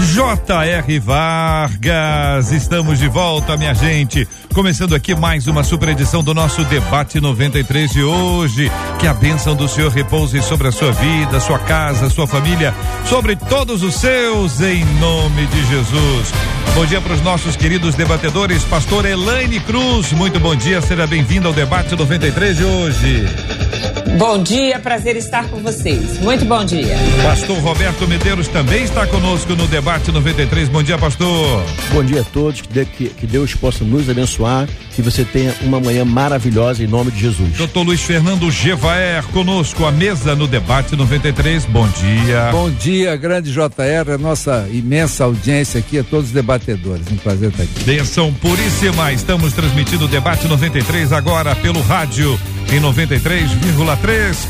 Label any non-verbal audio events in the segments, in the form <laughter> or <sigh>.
J.R. Vargas. Estamos de volta, minha gente. Começando aqui mais uma super edição do nosso debate 93 de hoje. Que a bênção do Senhor repouse sobre a sua vida, sua casa, sua família, sobre todos os seus, em nome de Jesus. Bom dia para os nossos queridos debatedores, pastor Elaine Cruz. Muito bom dia, seja bem-vindo ao debate 93 de hoje. Bom dia, prazer estar com vocês. Muito bom dia. Pastor Roberto Medeiros também está conosco no debate 93. Bom dia, pastor. Bom dia a todos, que, Deus possa nos abençoar, que você tenha uma manhã maravilhosa em nome de Jesus. Doutor Luiz Fernando Gevaer conosco, a mesa no debate 93. Bom dia. Bom dia, grande JR, a nossa imensa audiência aqui, a todos os debatedores. Um prazer estar aqui. Benção puríssima. Estamos transmitindo o debate 93 agora pelo rádio em 93,3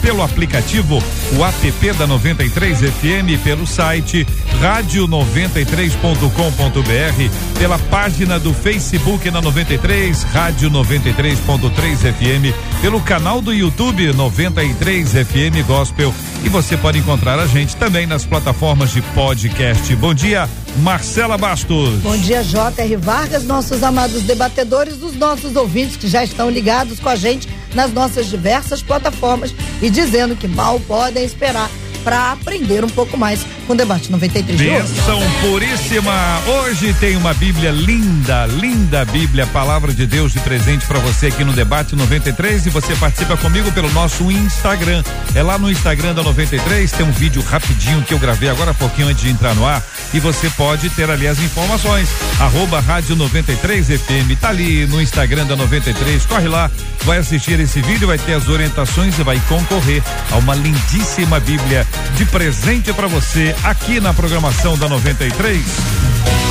pelo aplicativo, o app da 93 FM pelo site rádio93.com.br, pela página do Facebook na 93 Rádio 93.3 FM, pelo canal do YouTube 93 FM Gospel e você pode encontrar a gente também nas plataformas de podcast. Bom dia, Marcela Bastos. Bom dia, J.R. Vargas, nossos amados debatedores, os nossos ouvintes que já estão ligados com a gente nas nossas diversas plataformas e dizendo que mal podem esperar para aprender um pouco mais com o debate 93 de hoje. Benção puríssima. Hoje tem uma Bíblia linda, linda Bíblia, palavra de Deus de presente para você aqui no debate 93 e você participa comigo pelo nosso Instagram. É lá no Instagram da 93 tem um vídeo rapidinho que eu gravei agora há pouquinho antes de entrar no ar e você pode ter ali as informações. Arroba Rádio 93 FM, tá ali no Instagram da 93. Corre lá, vai assistir esse vídeo, vai ter as orientações e vai concorrer a uma lindíssima Bíblia de presente para você aqui na programação da 93.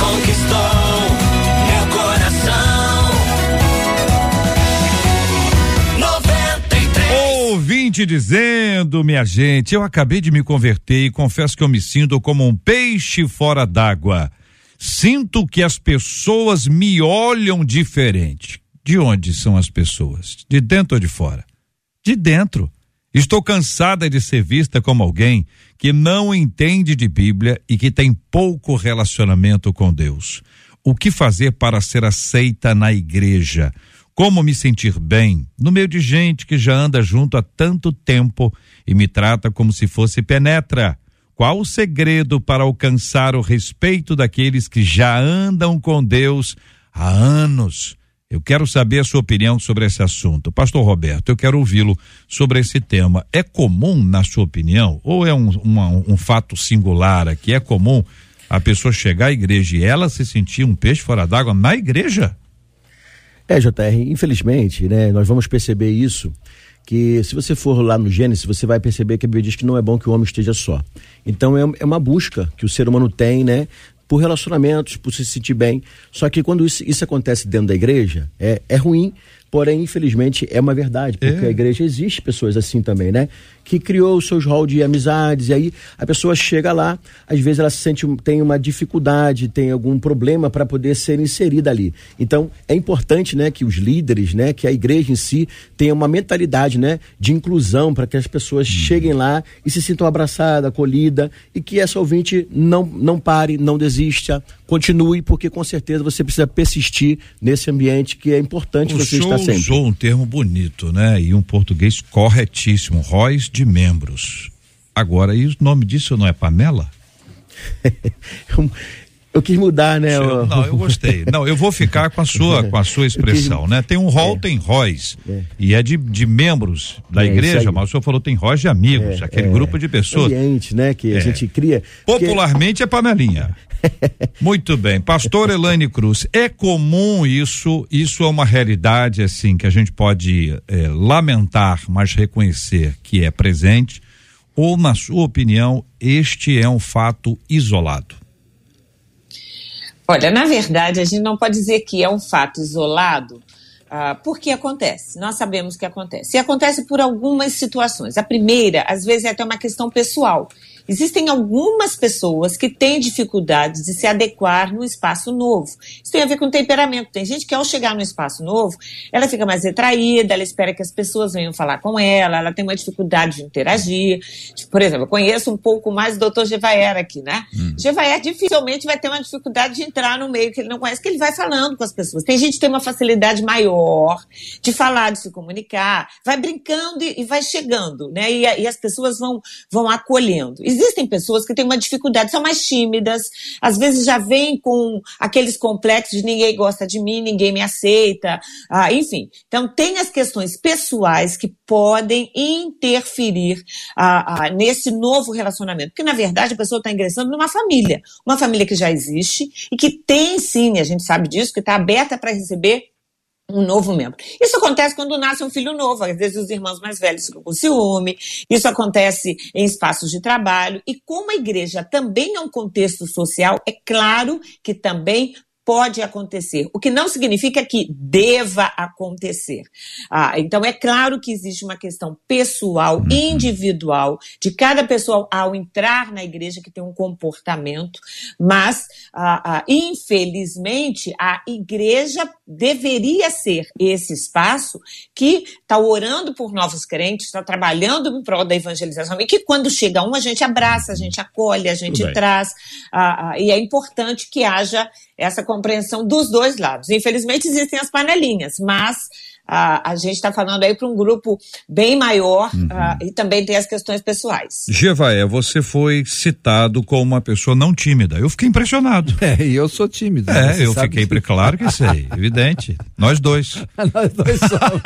Conquistou meu coração. 93. Ouvinte dizendo, minha gente, eu acabei de me converter e confesso que eu me sinto como um peixe fora d'água. Sinto que as pessoas me olham diferente. De onde são as pessoas? De dentro ou de fora? De dentro. Estou cansada de ser vista como alguém que não entende de Bíblia e que tem pouco relacionamento com Deus. O que fazer para ser aceita na igreja? Como me sentir bem no meio de gente que já anda junto há tanto tempo e me trata como se fosse penetra? Qual o segredo para alcançar o respeito daqueles que já andam com Deus há anos? Eu quero saber a sua opinião sobre esse assunto. Pastor Roberto, eu quero ouvi-lo sobre esse tema. É comum, na sua opinião, ou é um, uma, um fato singular aqui? É comum a pessoa chegar à igreja e ela se sentir um peixe fora d'água na igreja? É, JR, infelizmente, né, nós vamos perceber isso, que se você for lá no Gênesis, você vai perceber que a Bíblia diz que não é bom que o homem esteja só. Então é, é uma busca que o ser humano tem, né, por relacionamentos, por se sentir bem. Só que quando isso, isso acontece dentro da igreja, é, é ruim, porém, infelizmente, é uma verdade, porque É. a igreja existe pessoas assim também, né? Que criou os seus hall de amizades, e aí a pessoa chega lá, às vezes ela se sente, tem uma dificuldade, tem algum problema para poder ser inserida ali. Então, é importante, né, que os líderes, né, que a igreja em si tenha uma mentalidade, né, de inclusão para que as pessoas cheguem lá e se sintam abraçadas, acolhidas e que essa ouvinte não não pare, não desista, continue, porque com certeza você precisa persistir nesse ambiente que é importante O você senhor estar sempre. usou um termo bonito, né? E um português corretíssimo, róis de membros. Agora, e o nome disso não é panela? <laughs> Eu, quis mudar, né? Eu- não, eu gostei. Não, eu vou ficar com a <laughs> sua, com a sua expressão, né? Tem um rol, tem róis. É. E é de, de membros da É, igreja, mas o senhor falou tem róis de amigos, aquele é, grupo de pessoas. ambiente, né, que É. a gente cria. porque- Popularmente é panelinha. <laughs> Muito bem. Pastor Elaine Cruz, é comum isso, isso é uma realidade assim que a gente pode lamentar, mas reconhecer que é presente, ou na sua opinião, este é um fato isolado? Olha, na verdade, a gente não pode dizer que é um fato isolado, ah, porque acontece, nós sabemos que acontece. E acontece por algumas situações. A primeira, às vezes, é até uma questão pessoal. Existem algumas pessoas que têm dificuldades de se adequar no espaço novo. Isso tem a ver com temperamento. Tem gente que, ao chegar no espaço novo, ela fica mais retraída, ela espera que as pessoas venham falar com ela, ela tem uma dificuldade de interagir. Por exemplo, eu conheço um pouco mais o doutor Gevaer aqui, né? Hum. Gevaer dificilmente vai ter uma dificuldade de entrar no meio que ele não conhece, que ele vai falando com as pessoas. Tem gente que tem uma facilidade maior de falar, de se comunicar, vai brincando e, e vai chegando, né? E, e, as pessoas vão, vão acolhendo existem pessoas que têm uma dificuldade, são mais tímidas, às vezes já vêm com aqueles complexos de ninguém gosta de mim, ninguém me aceita, ah, enfim. Então, tem as questões pessoais que podem interferir ah, ah, nesse novo relacionamento. Porque, na verdade, a pessoa está ingressando numa família, uma família que já existe e que tem sim, a gente sabe disso, que está aberta para receber um novo membro. Isso acontece quando nasce um filho novo, às vezes os irmãos mais velhos ficam com ciúme, isso acontece em espaços de trabalho, e como a igreja também é um contexto social, é claro que também pode acontecer, o que não significa que deva acontecer. Ah, então, é claro que existe uma questão pessoal, uhum. individual, de cada pessoa ao entrar na igreja que tem um comportamento, mas, ah, ah, infelizmente, a igreja deveria ser esse espaço que está orando por novos crentes, está trabalhando em prol da evangelização, e que quando chega um, a gente abraça, a gente acolhe, a gente traz, ah, ah, e é importante que haja essa compreensão dos dois lados. Infelizmente existem as panelinhas, mas a, a gente está falando aí para um grupo bem maior uhum. uh, e também tem as questões pessoais. Gevaé, você foi citado como uma pessoa não tímida. Eu fiquei impressionado. <laughs> É, e eu sou tímido. É, eu fiquei, que... claro que sei, <laughs> evidente. Nós dois. <laughs> Nós dois somos.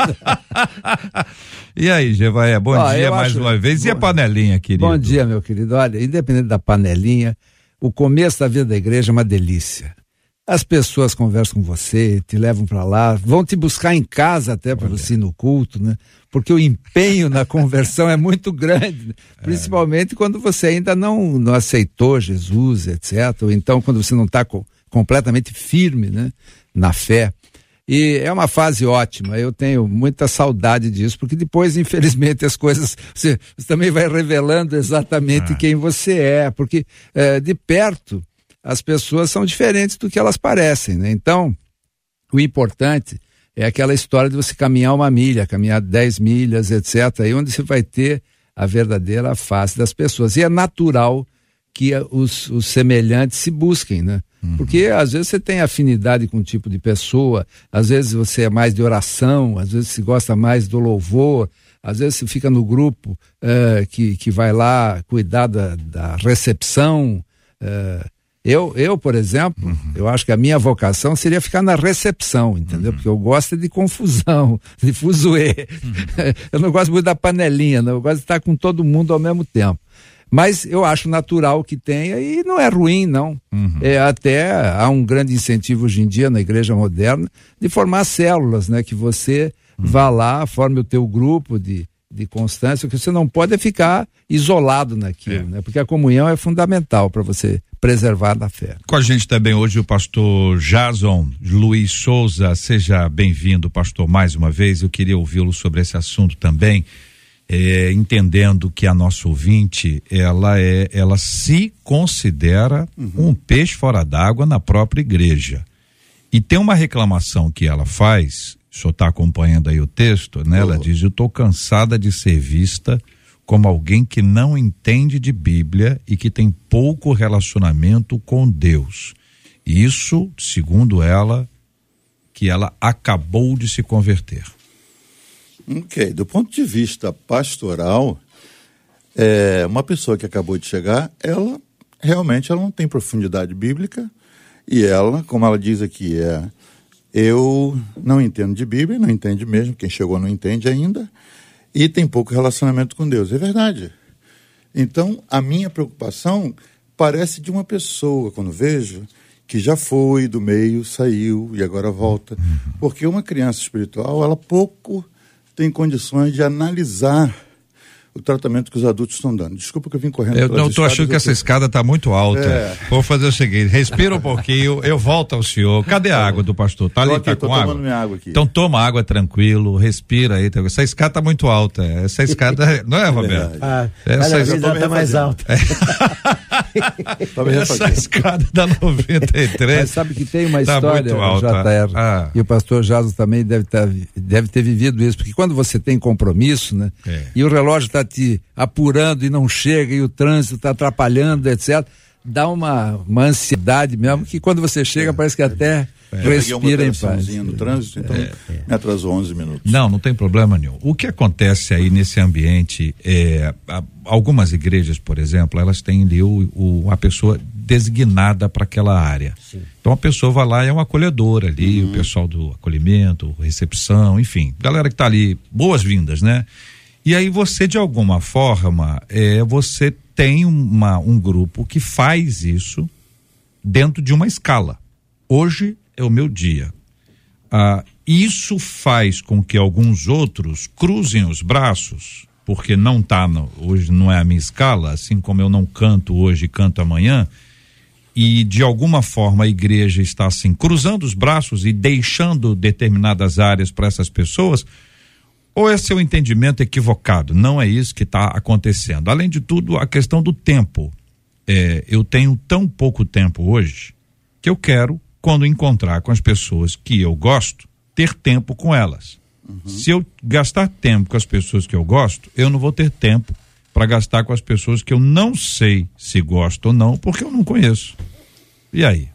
e aí, Gevaé, bom Ó, dia mais uma vez. Bom... E a panelinha, querido? Bom dia, meu querido. Olha, independente da panelinha, o começo da vida da igreja é uma delícia. As pessoas conversam com você, te levam para lá, vão te buscar em casa até para você ir no culto, né? Porque o empenho na conversão é muito grande, né? é. principalmente quando você ainda não, não aceitou Jesus, etc. Ou então quando você não está co completamente firme, né? Na fé. E é uma fase ótima, eu tenho muita saudade disso, porque depois, infelizmente, as coisas. Você, você também vai revelando exatamente ah. quem você é, porque é, de perto as pessoas são diferentes do que elas parecem, né? Então, o importante é aquela história de você caminhar uma milha, caminhar 10 milhas, etc., aí onde você vai ter a verdadeira face das pessoas. E é natural que os, os semelhantes se busquem, né? Uhum. Porque às vezes você tem afinidade com um tipo de pessoa, às vezes você é mais de oração, às vezes você gosta mais do louvor, às vezes você fica no grupo uh, que, que vai lá cuidar da, da recepção. Uh, eu, eu por exemplo, uhum. eu acho que a minha vocação seria ficar na recepção, entendeu? Uhum. Porque eu gosto de confusão, de fuzuê. Uhum. <laughs> eu não gosto muito da panelinha, não. eu gosto de estar com todo mundo ao mesmo tempo. Mas eu acho natural que tenha e não é ruim, não. Uhum. É, até há um grande incentivo hoje em dia na igreja moderna de formar células, né? Que você uhum. vá lá, forme o teu grupo de, de constância, o que você não pode é ficar isolado naquilo, é. né? Porque a comunhão é fundamental para você preservar a fé. Com a gente também hoje o pastor Jason Luiz Souza, seja bem-vindo, pastor, mais uma vez. Eu queria ouvi-lo sobre esse assunto também, é, entendendo que a nossa ouvinte, ela é, ela se considera uhum. um peixe fora d'água na própria igreja. E tem uma reclamação que ela faz o senhor está acompanhando aí o texto, né? Ela diz: Eu estou cansada de ser vista como alguém que não entende de Bíblia e que tem pouco relacionamento com Deus. Isso, segundo ela, que ela acabou de se converter. Ok, do ponto de vista pastoral, é, uma pessoa que acabou de chegar, ela realmente ela não tem profundidade bíblica e ela, como ela diz aqui, é eu não entendo de Bíblia, não entende mesmo, quem chegou não entende ainda, e tem pouco relacionamento com Deus. É verdade. Então, a minha preocupação parece de uma pessoa, quando vejo, que já foi do meio, saiu e agora volta. Porque uma criança espiritual, ela pouco tem condições de analisar o tratamento que os adultos estão dando. Desculpa que eu vim correndo. Eu não tô escadas, achando que eu essa escada tá muito alta. É. Vou fazer o seguinte, respira um pouquinho, eu volto ao senhor. Cadê a água do pastor? Tá ali, Tô aqui, tá com tomando água? minha água aqui. Então toma água tranquilo, respira aí. Essa escada tá muito alta. Essa escada, não é, Roberto? Ah, Essa cada é- vez tô ela me tá mais alta. <laughs> Tá Essa escada da 93. Mas sabe que tem uma Tá história, alta. JR, Ah. e o pastor Jaso também deve, tá, deve ter vivido isso, porque quando você tem compromisso, né? É. E o relógio está te apurando e não chega, e o trânsito está atrapalhando, etc., dá uma, uma ansiedade mesmo, que quando você chega parece que até Eu peguei uma respira em paz. no trânsito, então me atrasou 11 minutos. Não, não tem problema nenhum. O que acontece aí nesse ambiente é algumas igrejas, por exemplo, elas têm ali o, o- a pessoa designada para aquela área. Então a pessoa vai lá e é um acolhedor ali, o pessoal do acolhimento, recepção, enfim, galera que está ali, boas-vindas, né? E aí você de alguma forma, é, você tem uma, um grupo que faz isso dentro de uma escala. Hoje é o meu dia. Ah, isso faz com que alguns outros cruzem os braços, porque não tá no- hoje não é a minha escala, assim como eu não canto hoje e canto amanhã, e de alguma forma a igreja está assim cruzando os braços e deixando determinadas áreas para essas pessoas, ou é seu entendimento equivocado? Não é isso que está acontecendo. Além de tudo, a questão do tempo. É, eu tenho tão pouco tempo hoje que eu quero, quando encontrar com as pessoas que eu gosto, ter tempo com elas. Se eu gastar tempo com as pessoas que eu gosto, eu não vou ter tempo para gastar com as pessoas que eu não sei se gosto ou não, porque eu não conheço. E aí?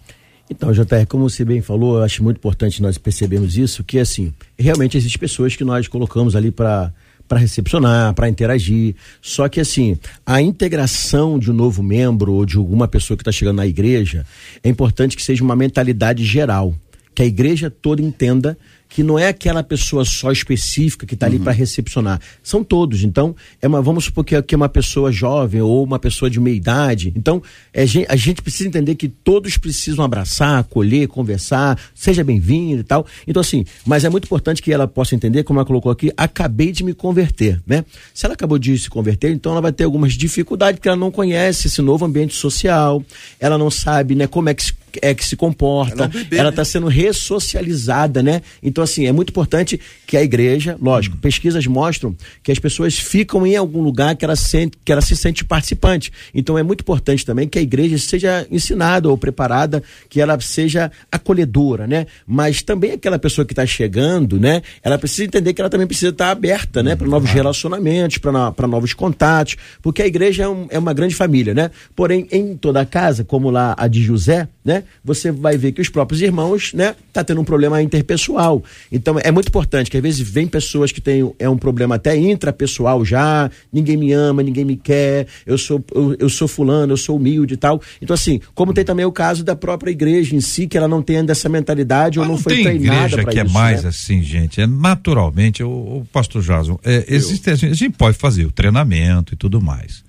Então, JR, como você bem falou, eu acho muito importante nós percebermos isso, que assim, realmente existem pessoas que nós colocamos ali para para recepcionar, para interagir. Só que assim, a integração de um novo membro ou de alguma pessoa que está chegando na igreja, é importante que seja uma mentalidade geral, que a igreja toda entenda que não é aquela pessoa só específica que está ali para recepcionar. São todos. Então, é uma, vamos supor que é, que é uma pessoa jovem ou uma pessoa de meia idade. Então, é, a gente precisa entender que todos precisam abraçar, acolher, conversar, seja bem-vindo e tal. Então, assim, mas é muito importante que ela possa entender, como ela colocou aqui, acabei de me converter, né? Se ela acabou de se converter, então ela vai ter algumas dificuldades, porque ela não conhece esse novo ambiente social, ela não sabe, né, como é que se, é que se comporta, Ela é bebê, ela né? está sendo ressocializada, né? Então, assim, é muito importante que a igreja, lógico, pesquisas mostram que as pessoas ficam em algum lugar que ela, sente, que ela se sente participante. Então, é muito importante também que a igreja seja ensinada ou preparada, que ela seja acolhedora, né? Mas também aquela pessoa que está chegando, né? Ela precisa entender que ela também precisa estar aberta, né? Para novos relacionamentos, para novos contatos, porque a igreja é, um- é uma grande família, né? Porém, em toda casa, como lá a de José, né? Você vai ver que os próprios irmãos, né? Tá tendo um problema interpessoal. Então, é muito importante que às vezes vem pessoas que têm é um problema até intrapessoal já, ninguém me ama, ninguém me quer, eu sou eu, eu sou fulano, eu sou humilde e tal. Então, assim, como tem também o caso da própria igreja em si, que ela não tem ainda essa mentalidade ou Mas não, não foi tem treinada igreja que isso. é mais né? assim, gente. É naturalmente, o, o pastor Jason, é, existe, a gente, a gente pode fazer o treinamento e tudo mais.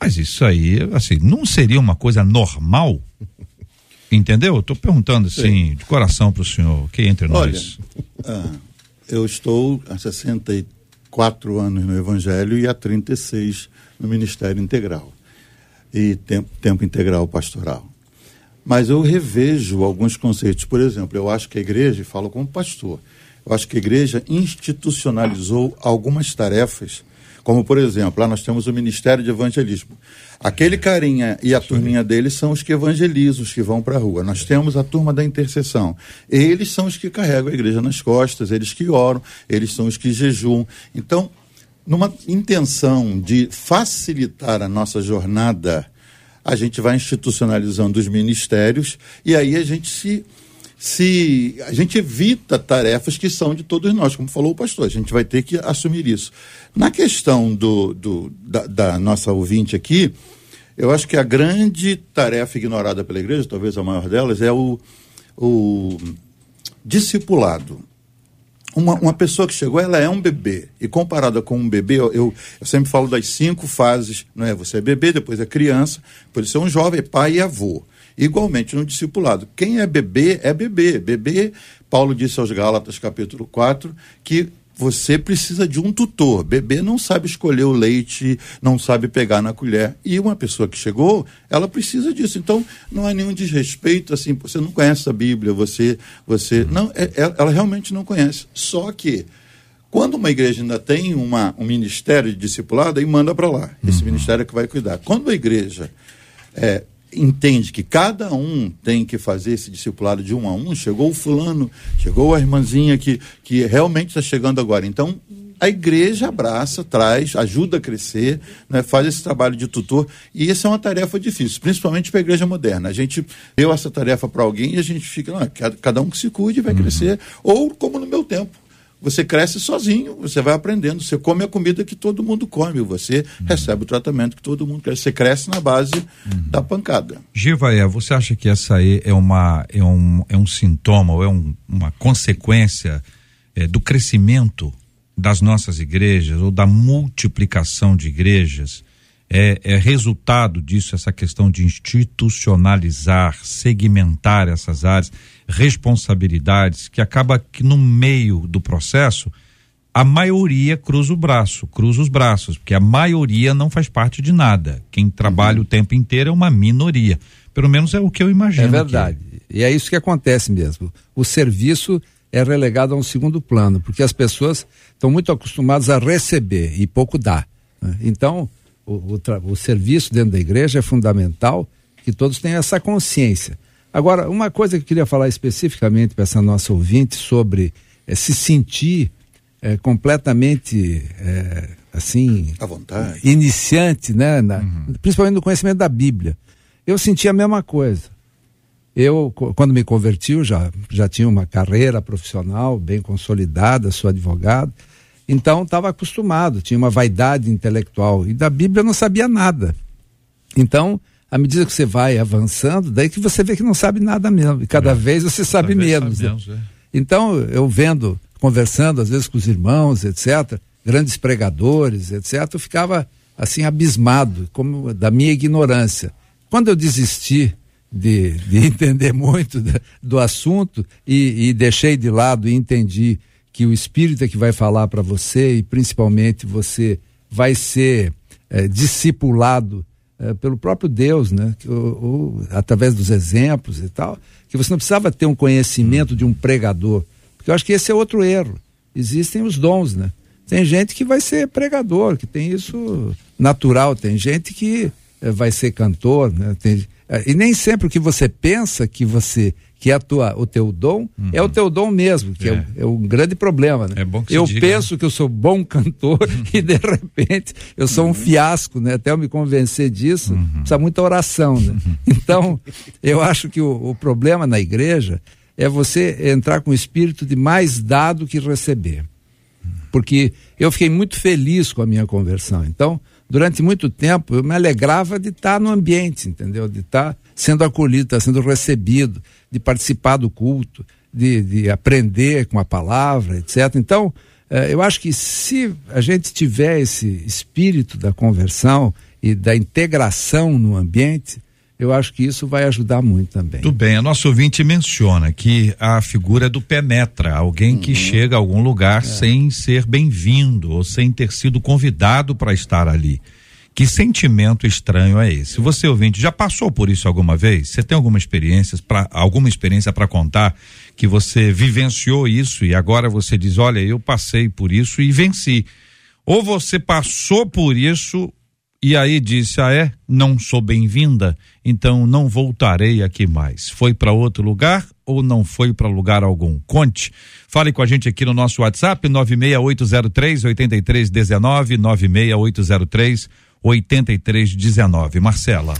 Mas isso aí, assim, não seria uma coisa normal? Entendeu? Eu tô perguntando assim, de coração pro senhor, que entre Olha, nós. ah, eu estou há 64 anos no Evangelho e há 36 no Ministério Integral e tempo, tempo integral pastoral. Mas eu revejo alguns conceitos. Por exemplo, eu acho que a igreja, e falo como pastor, eu acho que a igreja institucionalizou algumas tarefas, como por exemplo, lá nós temos o Ministério de Evangelismo. Aquele carinha e a turminha deles são os que evangelizam, os que vão para a rua. Nós temos a turma da intercessão. Eles são os que carregam a igreja nas costas, eles que oram, eles são os que jejuam. Então, numa intenção de facilitar a nossa jornada, a gente vai institucionalizando os ministérios e aí a gente se se a gente evita tarefas que são de todos nós, como falou o pastor, a gente vai ter que assumir isso. Na questão do, do da, da nossa ouvinte aqui, eu acho que a grande tarefa ignorada pela igreja, talvez a maior delas, é o, o discipulado uma, uma pessoa que chegou, ela é um bebê. E comparada com um bebê, eu, eu, sempre falo das cinco fases, não é? Você é bebê, depois é criança, depois você é um jovem, pai e avô. Igualmente no discipulado. Quem é bebê, é bebê. Bebê, Paulo disse aos Gálatas, capítulo 4, que você precisa de um tutor. Bebê não sabe escolher o leite, não sabe pegar na colher. E uma pessoa que chegou, ela precisa disso. Então, não há nenhum desrespeito, assim, você não conhece a Bíblia, você. você Uhum. Não, é- é- ela realmente não conhece. Só que. Quando uma igreja ainda tem uma, um ministério de discipulado, aí manda para lá. Esse ministério é que vai cuidar. Quando a igreja é, entende que cada um tem que fazer esse discipulado de um a um, chegou o fulano, chegou a irmãzinha que, que realmente está chegando agora. Então, a igreja abraça, traz, ajuda a crescer, né, faz esse trabalho de tutor, e essa é uma tarefa difícil, principalmente para a igreja moderna. A gente deu essa tarefa para alguém e a gente fica, não, cada- cada um que se cuide vai crescer, ou como no meu tempo. Você cresce sozinho, você vai aprendendo, você come a comida que todo mundo come, você recebe o tratamento que todo mundo cresce. Você cresce na base da pancada. Givaé, você acha que essa aí é uma é um, é um sintoma ou é um- uma consequência eh, do crescimento das nossas igrejas ou da multiplicação de igrejas? É, é resultado disso essa questão de institucionalizar, segmentar essas áreas, responsabilidades, que acaba que no meio do processo a maioria cruza o braço, cruza os braços, porque a maioria não faz parte de nada. Quem trabalha o tempo inteiro é uma minoria. Pelo menos é o que eu imagino. É verdade. E é isso que acontece mesmo. O serviço é relegado a um segundo plano, porque as pessoas estão muito acostumadas a receber e pouco dar. né? Então, o, o o serviço dentro da igreja é fundamental que todos tenham essa consciência. Agora, uma coisa que eu queria falar especificamente para essa nossa ouvinte sobre eh, se sentir eh, completamente eh, assim À vontade. iniciante, né? na- Principalmente no conhecimento da Bíblia. Eu senti a mesma coisa. Eu, quando me converti, eu já, já tinha uma carreira profissional bem consolidada, sou advogado. Então, estava acostumado, tinha uma vaidade intelectual. E da Bíblia eu não sabia nada. Então, à medida que você vai avançando, daí que você vê que não sabe nada mesmo. E cada vez você sabe Cada menos. sabe né? menos, é. Então, eu vendo, conversando às vezes com os irmãos, etc., grandes pregadores, etc., eu ficava assim abismado como da minha ignorância. Quando eu desisti de, de <laughs> entender muito da- do assunto e, e deixei de lado e entendi que o Espírito é que vai falar para você e principalmente você vai ser eh, discipulado eh, pelo próprio Deus, né? Que, o- o- através dos exemplos e tal, que você não precisava ter um conhecimento de um pregador, porque eu acho que esse é outro erro. Existem os dons, né? Tem gente que vai ser pregador, que tem isso natural, tem gente que eh, vai ser cantor, né? Tem- eh, e nem sempre o que você pensa que você que é a tua, o teu dom é o teu dom mesmo, que é, É. é um grande problema, né? É bom que eu diga, penso que eu sou bom <laughs> cantor e de repente eu sou um fiasco, né? Até eu me convencer disso, precisa muita oração, né? Então, eu acho que o, o problema na igreja é você entrar com o espírito de mais dado que receber. Porque eu fiquei muito feliz com a minha conversão. Então, durante muito tempo, eu me alegrava de estar no ambiente, entendeu? De estar sendo acolhido, estar sendo recebido, de participar do culto, de, de aprender com a palavra, etc. Então, eh, eu acho que se a gente tiver esse espírito da conversão e da integração no ambiente, eu acho que isso vai ajudar muito também. Tudo bem, a nossa ouvinte menciona que a figura do penetra, alguém que chega a algum lugar sem ser bem-vindo ou sem ter sido convidado para estar ali. Que sentimento estranho é esse? Você ouvinte já passou por isso alguma vez? Você tem alguma experiência para alguma experiência para contar que você vivenciou isso e agora você diz, olha, eu passei por isso e venci. Ou você passou por isso e aí disse: Ah, é? Não sou bem-vinda, então não voltarei aqui mais. Foi para outro lugar ou não foi para lugar algum? Conte. Fale com a gente aqui no nosso WhatsApp, 96803 8319, 96803 8319. Marcela.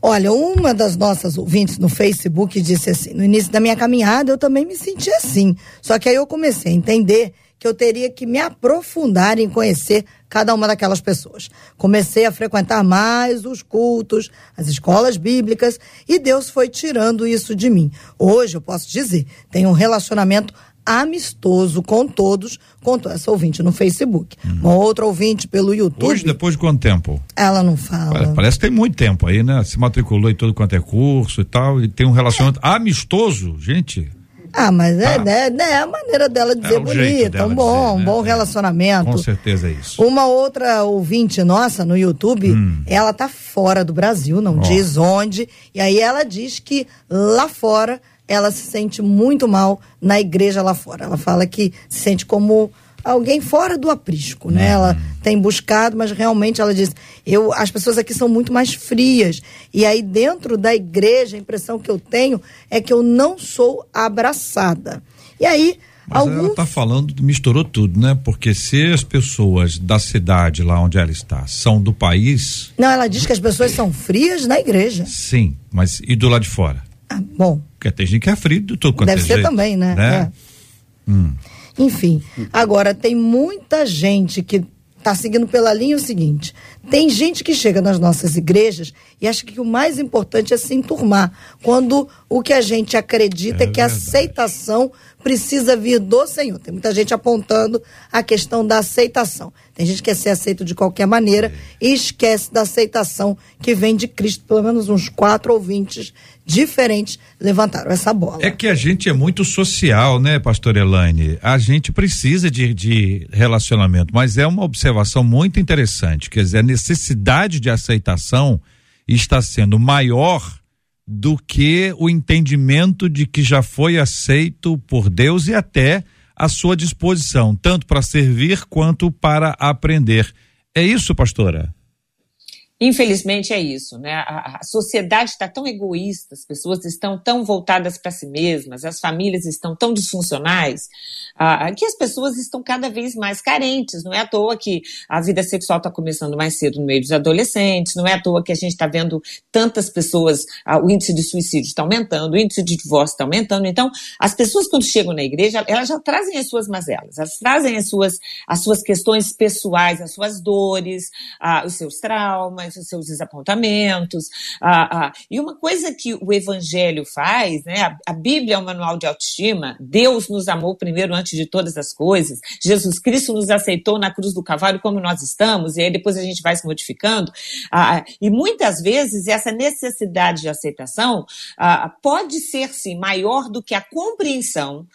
Olha, uma das nossas ouvintes no Facebook disse assim: no início da minha caminhada eu também me senti assim. Só que aí eu comecei a entender que eu teria que me aprofundar em conhecer cada uma daquelas pessoas. Comecei a frequentar mais os cultos, as escolas bíblicas, e Deus foi tirando isso de mim. Hoje eu posso dizer, tenho um relacionamento amistoso com todos, contou essa ouvinte no Facebook. Uma outra ouvinte pelo YouTube. Hoje, depois de quanto tempo? Ela não fala. Parece, parece que tem muito tempo aí, né? Se matriculou em todo quanto é curso e tal, e tem um relacionamento amistoso, gente. Ah, mas é, Tá. né, né, é a maneira dela dizer É bonita, dela um bom, dizer, um né? bom É. relacionamento. Com certeza é isso. Uma outra ouvinte nossa no YouTube, Hum. ela tá fora do Brasil, não diz onde, e aí ela diz que lá fora ela se sente muito mal na igreja lá fora. Ela fala que se sente como alguém fora do aprisco, né? Ela tem buscado, mas realmente ela diz, eu, as pessoas aqui são muito mais frias. E aí dentro da igreja, a impressão que eu tenho é que eu não sou abraçada. E aí, Mas alguns ela está falando, misturou tudo, né? Porque se as pessoas da cidade lá onde ela está são do país, Não, ela diz que as pessoas são frias na igreja. sim, mas e do lado de fora? Ah, bom, Porque tem gente que é frio de todo quanto deve é ser jeito, também, né? É. Enfim, agora tem muita gente que está seguindo pela linha o seguinte: tem gente que chega nas nossas igrejas e acha que o mais importante é se enturmar, quando o que a gente acredita é, É que a aceitação precisa vir do Senhor. Tem muita gente apontando a questão da aceitação. Tem gente que quer ser aceito de qualquer maneira e esquece da aceitação que vem de Cristo. Pelo menos uns quatro ouvintes diferentes levantaram essa bola. É que a gente é muito social, né, pastor Elaine? A gente precisa de, de relacionamento, mas é uma observação muito interessante. Quer dizer, a necessidade de aceitação está sendo maior do que o entendimento de que já foi aceito por Deus e até à sua disposição, tanto para servir quanto para aprender. É isso, pastora? Infelizmente é isso, né? A, sociedade está tão egoísta, as pessoas estão tão voltadas para si mesmas, as famílias estão tão disfuncionais, ah, que as pessoas estão cada vez mais carentes. Não é à toa que a vida sexual está começando mais cedo no meio dos adolescentes, não é à toa que a gente está vendo tantas pessoas, ah, o índice de suicídio está aumentando, o índice de divórcio está aumentando. Então, as pessoas quando chegam na igreja, elas já trazem as suas mazelas, elas trazem as suas, as suas questões pessoais, as suas dores, ah, os seus traumas, os seus desapontamentos. E uma coisa que o Evangelho faz, né? A, a Bíblia é um manual de autoestima. Deus nos amou primeiro antes de todas as coisas. Jesus Cristo nos aceitou na cruz do Calvário como nós estamos, e aí depois a gente vai se modificando. E muitas vezes essa necessidade de aceitação pode ser, sim, maior do que a compreensão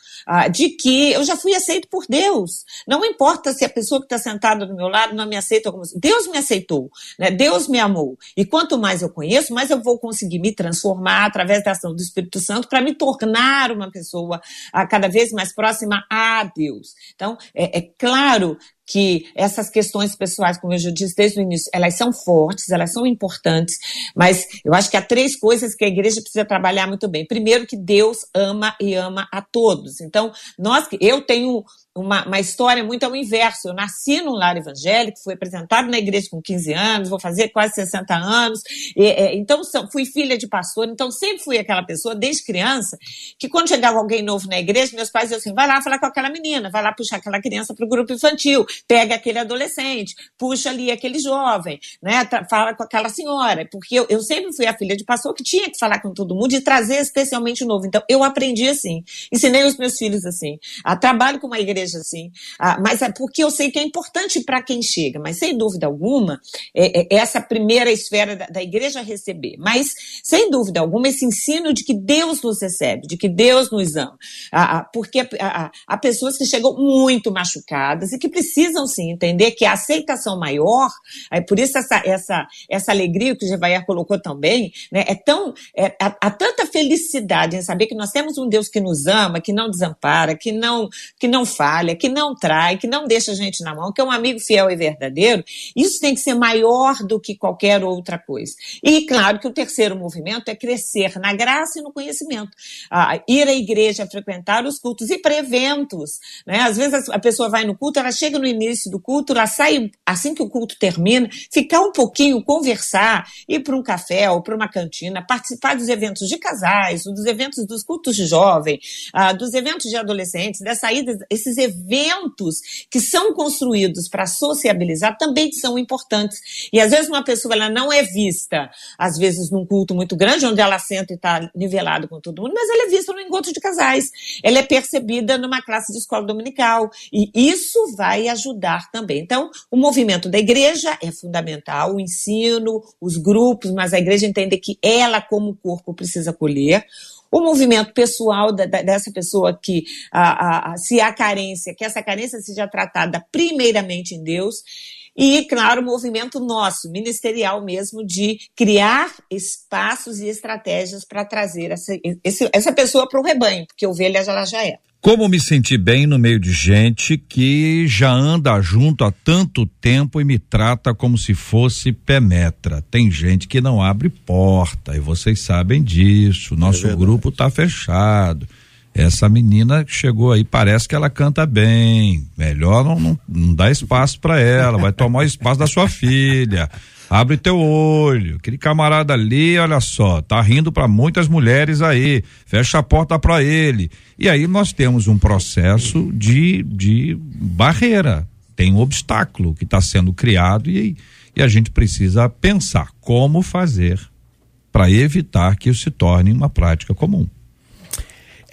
de que eu já fui aceito por Deus. Não importa se a pessoa que está sentada do meu lado não me aceita. Deus me aceitou, né? Deus me amou. E quanto mais eu conheço, mais eu vou conseguir me transformar através da ação do Espírito Santo para me tornar uma pessoa ah, cada vez mais próxima a Deus. Então, é, é claro que essas questões pessoais, como eu já disse desde o início, elas são fortes, elas são importantes, mas eu acho que há três coisas que a igreja precisa trabalhar muito bem. Primeiro, que Deus ama e ama a todos. Então, nós, eu tenho uma, uma história muito ao inverso. Eu nasci num lar evangélico, fui apresentado na igreja com 15 anos, vou fazer quase 60 anos. E, é, então, são- fui filha de pastor, então sempre fui aquela pessoa, desde criança, que quando chegava alguém novo na igreja, meus pais diziam assim: vai lá falar com aquela menina, vai lá puxar aquela criança para o grupo infantil, pega aquele adolescente, puxa ali aquele jovem, né? Fala com aquela senhora. Porque eu, eu sempre fui a filha de pastor que tinha que falar com todo mundo e trazer especialmente o novo. Então, eu aprendi assim. Ensinei os meus filhos assim. Ah, trabalho com uma igreja assim. Ah, mas é porque eu sei que é importante para quem chega. Mas, sem dúvida alguma, é, é essa primeira esfera da, da igreja receber. Mas, sem dúvida alguma, esse ensino de que Deus nos recebe, de que Deus nos ama. Ah, porque há pessoas que chegam muito machucadas e que precisam sim entender que a aceitação maior, é por isso essa, essa, essa alegria que o Jevair colocou também, né, é tão, é, há, há tanta felicidade em saber que nós temos um Deus que nos ama, que não desampara, que não, que não que não trai, que não deixa a gente na mão, que é um amigo fiel e verdadeiro. Isso tem que ser maior do que qualquer outra coisa. E claro que o terceiro movimento é crescer na graça e no conhecimento. Ah, ir à igreja, frequentar os cultos e para eventos. Né? Às vezes a pessoa vai no culto, ela chega no início do culto, ela sai assim que o culto termina, ficar um pouquinho, conversar, ir para um café ou para uma cantina, participar dos eventos de casais, dos eventos dos cultos de jovem, ah, dos eventos de adolescentes, das saídas, esses eventos que são construídos para sociabilizar também são importantes. E às vezes uma pessoa ela não é vista, às vezes num culto muito grande, onde ela senta e está nivelado com todo mundo, mas ela é vista no encontro de casais. Ela é percebida numa classe de escola dominical. E isso vai ajudar também. Então, o movimento da igreja é fundamental, o ensino, os grupos, mas a igreja entende que ela, como corpo, precisa acolher. O movimento pessoal da, da, dessa pessoa que, a, a, se há carência, que essa carência seja tratada primeiramente em Deus, e, claro, o movimento nosso, ministerial mesmo, de criar espaços e estratégias para trazer essa, essa pessoa para o rebanho, porque ovelha já, já é. Como me sentir bem no meio de gente que já anda junto há tanto tempo e me trata como se fosse penetra? Tem gente que não abre porta e vocês sabem disso. Nosso é grupo está fechado. Essa menina chegou aí, parece que ela canta bem. Melhor não, não, não dá espaço para ela, vai tomar o espaço da sua filha. Abre teu olho. Aquele camarada ali, olha só, tá rindo para muitas mulheres aí. Fecha a porta para ele. E aí nós temos um processo de, de barreira. Tem um obstáculo que está sendo criado e, e a gente precisa pensar como fazer para evitar que isso se torne uma prática comum.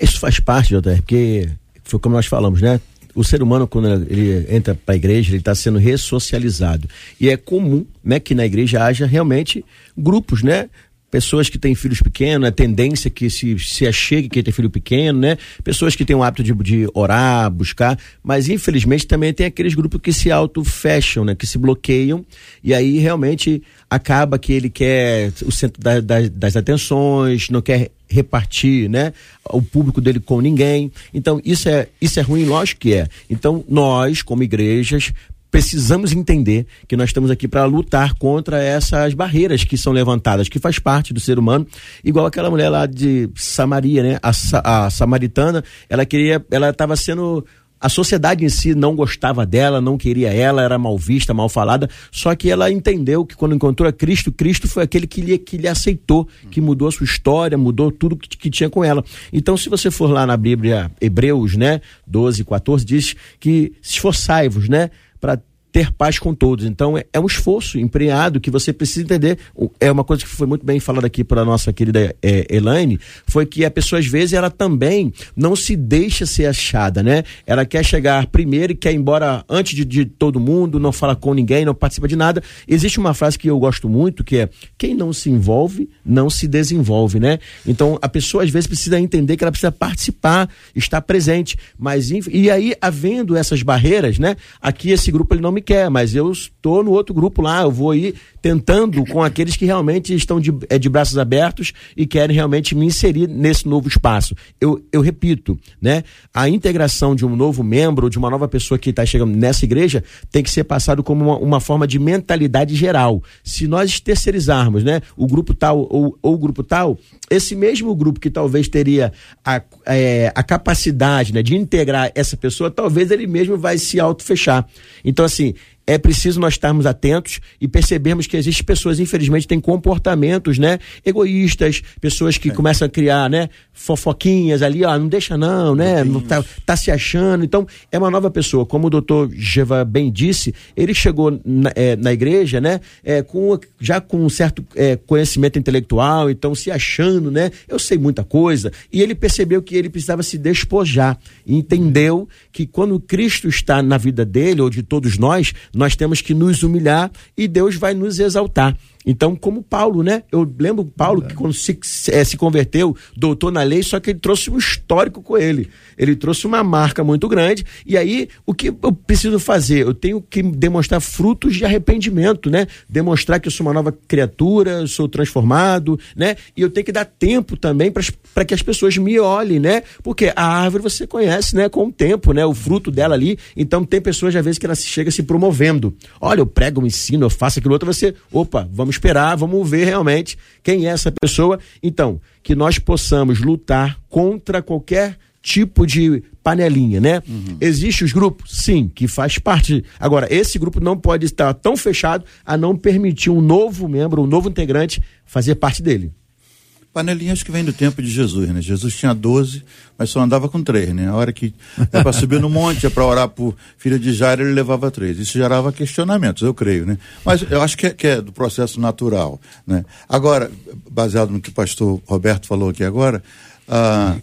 Isso faz parte, JR, porque foi como nós falamos, né? O ser humano, quando ele entra para a igreja, ele está sendo ressocializado. E é comum né, que na igreja haja realmente grupos, né? Pessoas que têm filhos pequenos, a tendência que se, se achegue quem tem filho pequeno, né? Pessoas que têm o hábito de, de orar, buscar, mas infelizmente também tem aqueles grupos que se auto-fecham, né? Que se bloqueiam e aí realmente acaba que ele quer o centro da, da, das atenções, não quer repartir, né, o público dele com ninguém. Então isso é isso é ruim, lógico que é. Então nós, como igrejas, precisamos entender que nós estamos aqui para lutar contra essas barreiras que são levantadas, que faz parte do ser humano, igual aquela mulher lá de Samaria, né? A, a samaritana, ela queria, ela estava sendo a sociedade em si não gostava dela, não queria ela, era mal vista, mal falada, só que ela entendeu que quando encontrou a Cristo, Cristo foi aquele que lhe, que lhe aceitou, que mudou a sua história, mudou tudo que, que tinha com ela. Então, se você for lá na Bíblia, Hebreus, né, 12, 14, diz que esforçai-vos, né, para ter paz com todos. Então é, é, um esforço empreendado que você precisa entender. É uma coisa que foi muito bem falada aqui pela nossa querida é, Elaine, foi que a pessoa às vezes ela também não se deixa ser achada, né? Ela quer chegar primeiro e quer ir embora antes de, de todo mundo, não fala com ninguém, não participa de nada. Existe uma frase que eu gosto muito que é quem não se envolve não se desenvolve, né? Então a pessoa às vezes precisa entender que ela precisa participar, estar presente, mas e aí havendo essas barreiras, né? Aqui esse grupo ele não me quer, mas eu estou no outro grupo lá, eu vou ir tentando com aqueles que realmente estão de, é, de braços abertos e querem realmente me inserir nesse novo espaço. Eu, eu repito, né? A integração de um novo membro, de uma nova pessoa que está chegando nessa igreja, tem que ser passado como uma, uma, forma de mentalidade geral. Se nós terceirizarmos, né? O grupo tal ou, ou o grupo tal, esse mesmo grupo que talvez teria a, é, a capacidade né, de integrar essa pessoa, talvez ele mesmo vai se auto-fechar. Então, assim, é preciso nós estarmos atentos e percebermos que existem pessoas, infelizmente, têm comportamentos, né, egoístas, pessoas que é. começam a criar, né, fofoquinhas ali, ó, não deixa não, né, não tá, tá, se achando. Então, é uma nova pessoa. Como o doutor Geva bem disse, ele chegou na, é, na igreja, né, é, com, já com um certo é, conhecimento intelectual, então se achando, né, eu sei muita coisa, e ele percebeu que ele precisava se despojar, entendeu que quando Cristo está na vida dele, ou de todos nós, nós temos que nos humilhar e Deus vai nos exaltar. Então, como Paulo, né? Eu lembro Paulo que quando se, é, se converteu, doutor na lei, só que ele trouxe um histórico com ele. Ele trouxe uma marca muito grande. E aí, o que eu preciso fazer? Eu tenho que demonstrar frutos de arrependimento, né? Demonstrar que eu sou uma nova criatura, sou transformado, né? E eu tenho que dar tempo também para que as pessoas me olhem, né? Porque a árvore você conhece, né? Com o tempo, né? O fruto dela ali. Então, tem pessoas, às vezes, que ela chega se promovendo. Olha, eu prego, eu ensino, eu faço aquilo outro. Você, opa, vamos esperar, vamos ver realmente quem é essa pessoa. Então, que nós possamos lutar contra qualquer tipo de panelinha, né? Uhum. Existem os grupos? Sim, que faz parte. Agora, esse grupo não pode estar tão fechado a não permitir um novo membro, um novo integrante fazer parte dele. Panelinhas que vem do tempo de Jesus, né? Jesus tinha 12, mas só andava com três, né? A hora que é para subir no monte, é para orar por filha de Jairo, ele levava três. Isso gerava questionamentos, eu creio, né? Mas eu acho que é, que é do processo natural, né? Agora, baseado no que o pastor Roberto falou aqui agora, ah,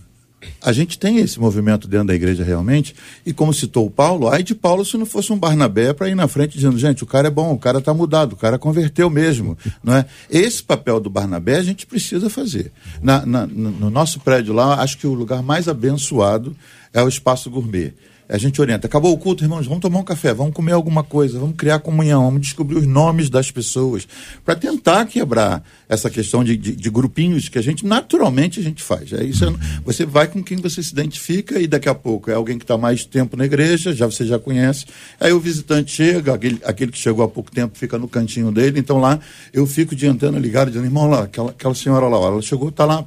a gente tem esse movimento dentro da igreja realmente, e como citou o Paulo, ai de Paulo se não fosse um Barnabé para ir na frente dizendo, gente, o cara é bom, o cara está mudado, o cara converteu mesmo, <laughs> não é? Esse papel do Barnabé a gente precisa fazer. Na, na, no nosso prédio lá, acho que o lugar mais abençoado é o espaço gourmet. A gente orienta, acabou o culto, irmãos, vamos tomar um café, vamos comer alguma coisa, vamos criar comunhão, vamos descobrir os nomes das pessoas, para tentar quebrar essa questão de, de, de, grupinhos que a gente, naturalmente, a gente faz. É isso, é, você vai com quem você se identifica e daqui a pouco é alguém que está mais tempo na igreja, já você já conhece, aí o visitante chega, aquele, aquele que chegou há pouco tempo fica no cantinho dele, então lá eu fico de antena ligada, dizendo, irmão, lá, aquela, aquela senhora lá, ela chegou, está lá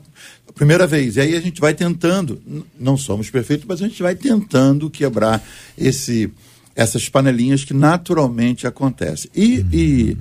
primeira vez. E aí a gente vai tentando, não somos perfeitos, mas a gente vai tentando quebrar esse, essas panelinhas que naturalmente acontecem. E, uhum. e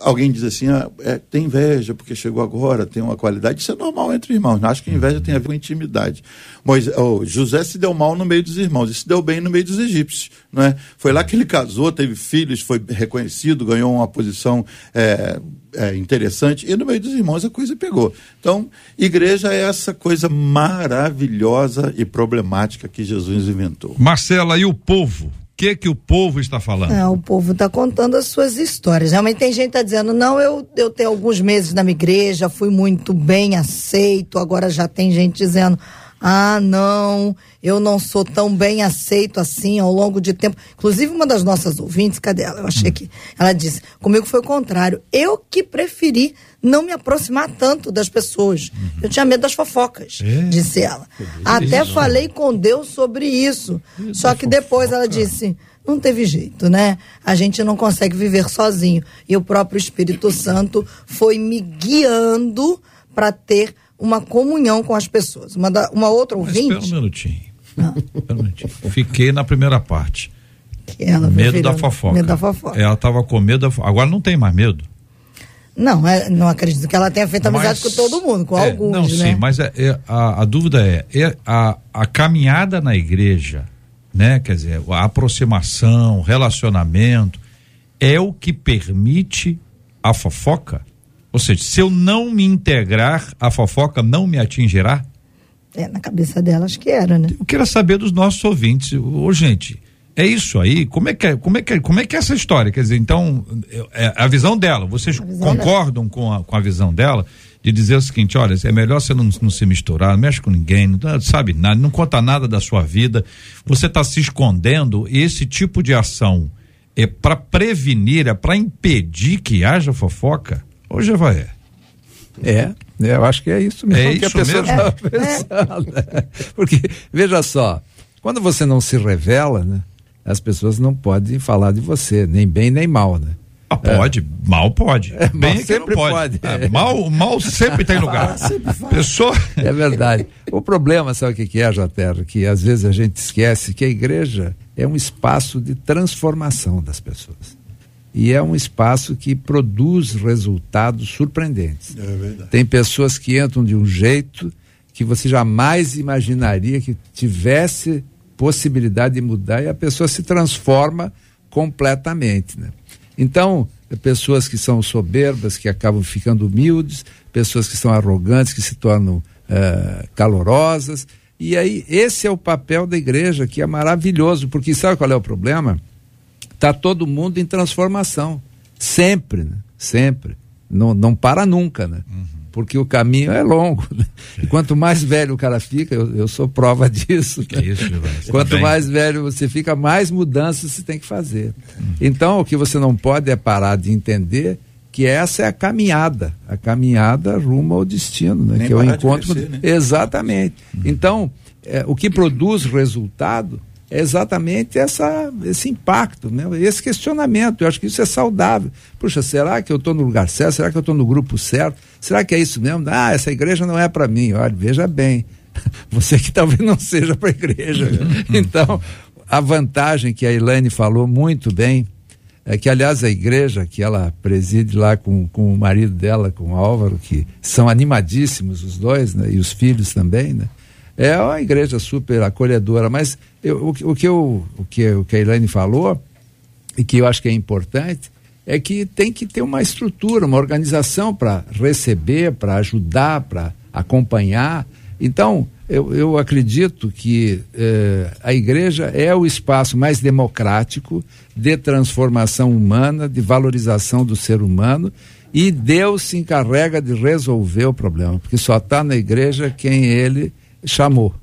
alguém diz assim, ah, é, tem inveja porque chegou agora, tem uma qualidade. Isso é normal entre irmãos. Acho que inveja tem a ver com intimidade. Moisés, oh, José se deu mal no meio dos irmãos e se deu bem no meio dos egípcios. Não é? Foi lá que ele casou, teve filhos, foi reconhecido, ganhou uma posição é, é, interessante. E no meio dos irmãos a coisa pegou. Então, igreja é essa coisa maravilhosa e problemática que Jesus inventou. Marcela, e o povo? Que que o povo está falando? O povo está contando as suas histórias. Realmente tem gente que está dizendo, não, eu, eu tenho alguns meses na minha igreja, fui muito bem aceito, agora já tem gente dizendo, ah, não, eu não sou tão bem aceito assim ao longo de tempo. Inclusive, uma das nossas ouvintes, cadê ela? Eu achei hum. que ela disse, comigo foi o contrário. Eu que preferi não me aproximar tanto das pessoas. Uhum. Eu tinha medo das fofocas, é. disse ela. Até isso. falei com Deus sobre isso. isso Só que depois ela disse não teve jeito, né? A gente não consegue viver sozinho. E o próprio Espírito Santo foi me guiando para ter uma comunhão com as pessoas. Uma, da, uma outra Mas ouvinte. Espera um minutinho. Ah. um minutinho. Fiquei na primeira parte. medo da fofoca. Medo da fofoca. Ela estava com medo. Da... Agora não tem mais medo. Não, é, não acredito que ela tenha feito amizade mas, com todo mundo, com é, alguns, não, né? Sim, mas é, é, a, a, dúvida é, é a, a caminhada na igreja, né? Quer dizer, a aproximação, relacionamento, é o que permite a fofoca? Ou seja, se eu não me integrar, a fofoca não me atingirá? É, na cabeça dela acho que era, né? Eu quero saber dos nossos ouvintes. Ô, gente, é isso aí? Como é que é, como é, que é, como é, que é essa história? Quer dizer, então, é, a visão dela, vocês visão concordam dela. Com, a, com a visão dela de dizer o seguinte, olha, é melhor você não, não se misturar, não mexe com ninguém, não sabe nada, não conta nada da sua vida, você está se escondendo, esse tipo de ação é para prevenir, é para impedir que haja fofoca? Hoje vai é. É, eu acho que é isso mesmo é que isso a pessoa está pensando. É. <laughs> Porque, veja só, quando você não se revela, né? as pessoas não podem falar de você, nem bem nem mal, né? Ah, pode, é. mal pode. É, bem mal sempre pode. pode. É, mal, mal sempre tem lugar. Pessoa... É verdade. O problema, sabe o que, que é, Joterra? Que às vezes a gente esquece que a igreja é um espaço de transformação das pessoas. E é um espaço que produz resultados surpreendentes. É verdade. Tem pessoas que entram de um jeito que você jamais imaginaria que tivesse possibilidade de mudar e a pessoa se transforma completamente. Né? Então, pessoas que são soberbas, que acabam ficando humildes, pessoas que são arrogantes, que se tornam uh, calorosas. E aí, esse é o papel da igreja, que é maravilhoso, porque sabe qual é o problema? Está todo mundo em transformação. Sempre, né? Sempre. Não, não para nunca, né? Uhum porque o caminho é longo. Né? E quanto mais velho o cara fica, eu, eu sou prova <laughs> disso. Né? Isso, quanto bem. mais velho você fica, mais mudanças você tem que fazer. Hum. Então, o que você não pode é parar de entender que essa é a caminhada, a caminhada rumo ao destino, né? que é o encontro. Crescer, né? Exatamente. Hum. Então, é, o que produz resultado é exatamente essa, esse impacto, né? esse questionamento. Eu acho que isso é saudável. Puxa, será que eu estou no lugar certo? Será que eu estou no grupo certo? Será que é isso mesmo? Ah, essa igreja não é para mim. Olha, veja bem, <laughs> você que talvez não seja para a igreja. <laughs> então, a vantagem que a Elaine falou muito bem é que, aliás, a igreja que ela preside lá com, com o marido dela, com o Álvaro, que são animadíssimos os dois, né? E os filhos também, né? É uma igreja super acolhedora, mas eu, o, o, que eu, o, que, o que a Elaine falou, e que eu acho que é importante, é que tem que ter uma estrutura, uma organização para receber, para ajudar, para acompanhar. Então, Eu, eu acredito que eh, a igreja é o espaço mais democrático de transformação humana, de valorização do ser humano, e Deus se encarrega de resolver o problema, porque só está na igreja quem ele chamou.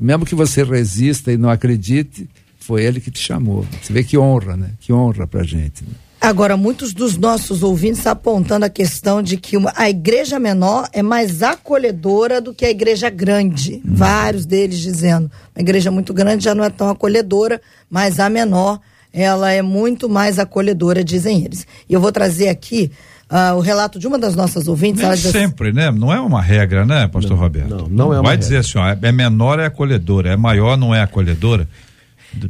Mesmo que você resista e não acredite, foi ele que te chamou. Você vê que honra, né? Que honra pra gente. Né? Agora, muitos dos nossos ouvintes apontando a questão de que uma, a igreja menor é mais acolhedora do que a igreja grande. Uhum. Vários deles dizendo. A igreja muito grande já não é tão acolhedora, mas a menor, ela é muito mais acolhedora, dizem eles. E eu vou trazer aqui ah, o relato de uma das nossas ouvintes. Nem ela diz assim, sempre, né? Não é uma regra, né, pastor Roberto? não, não é uma Vai regra. dizer assim, ó, é menor é acolhedora, é maior não é acolhedora.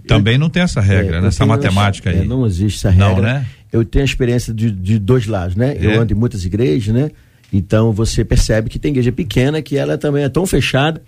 Também não tem essa regra, É, né? eu Essa matemática é, aí. não existe essa Não, regra. né? Eu tenho a experiência de, de dois lados, né? É. Eu ando em muitas igrejas, né? Então você percebe que tem igreja pequena que ela também é tão fechada.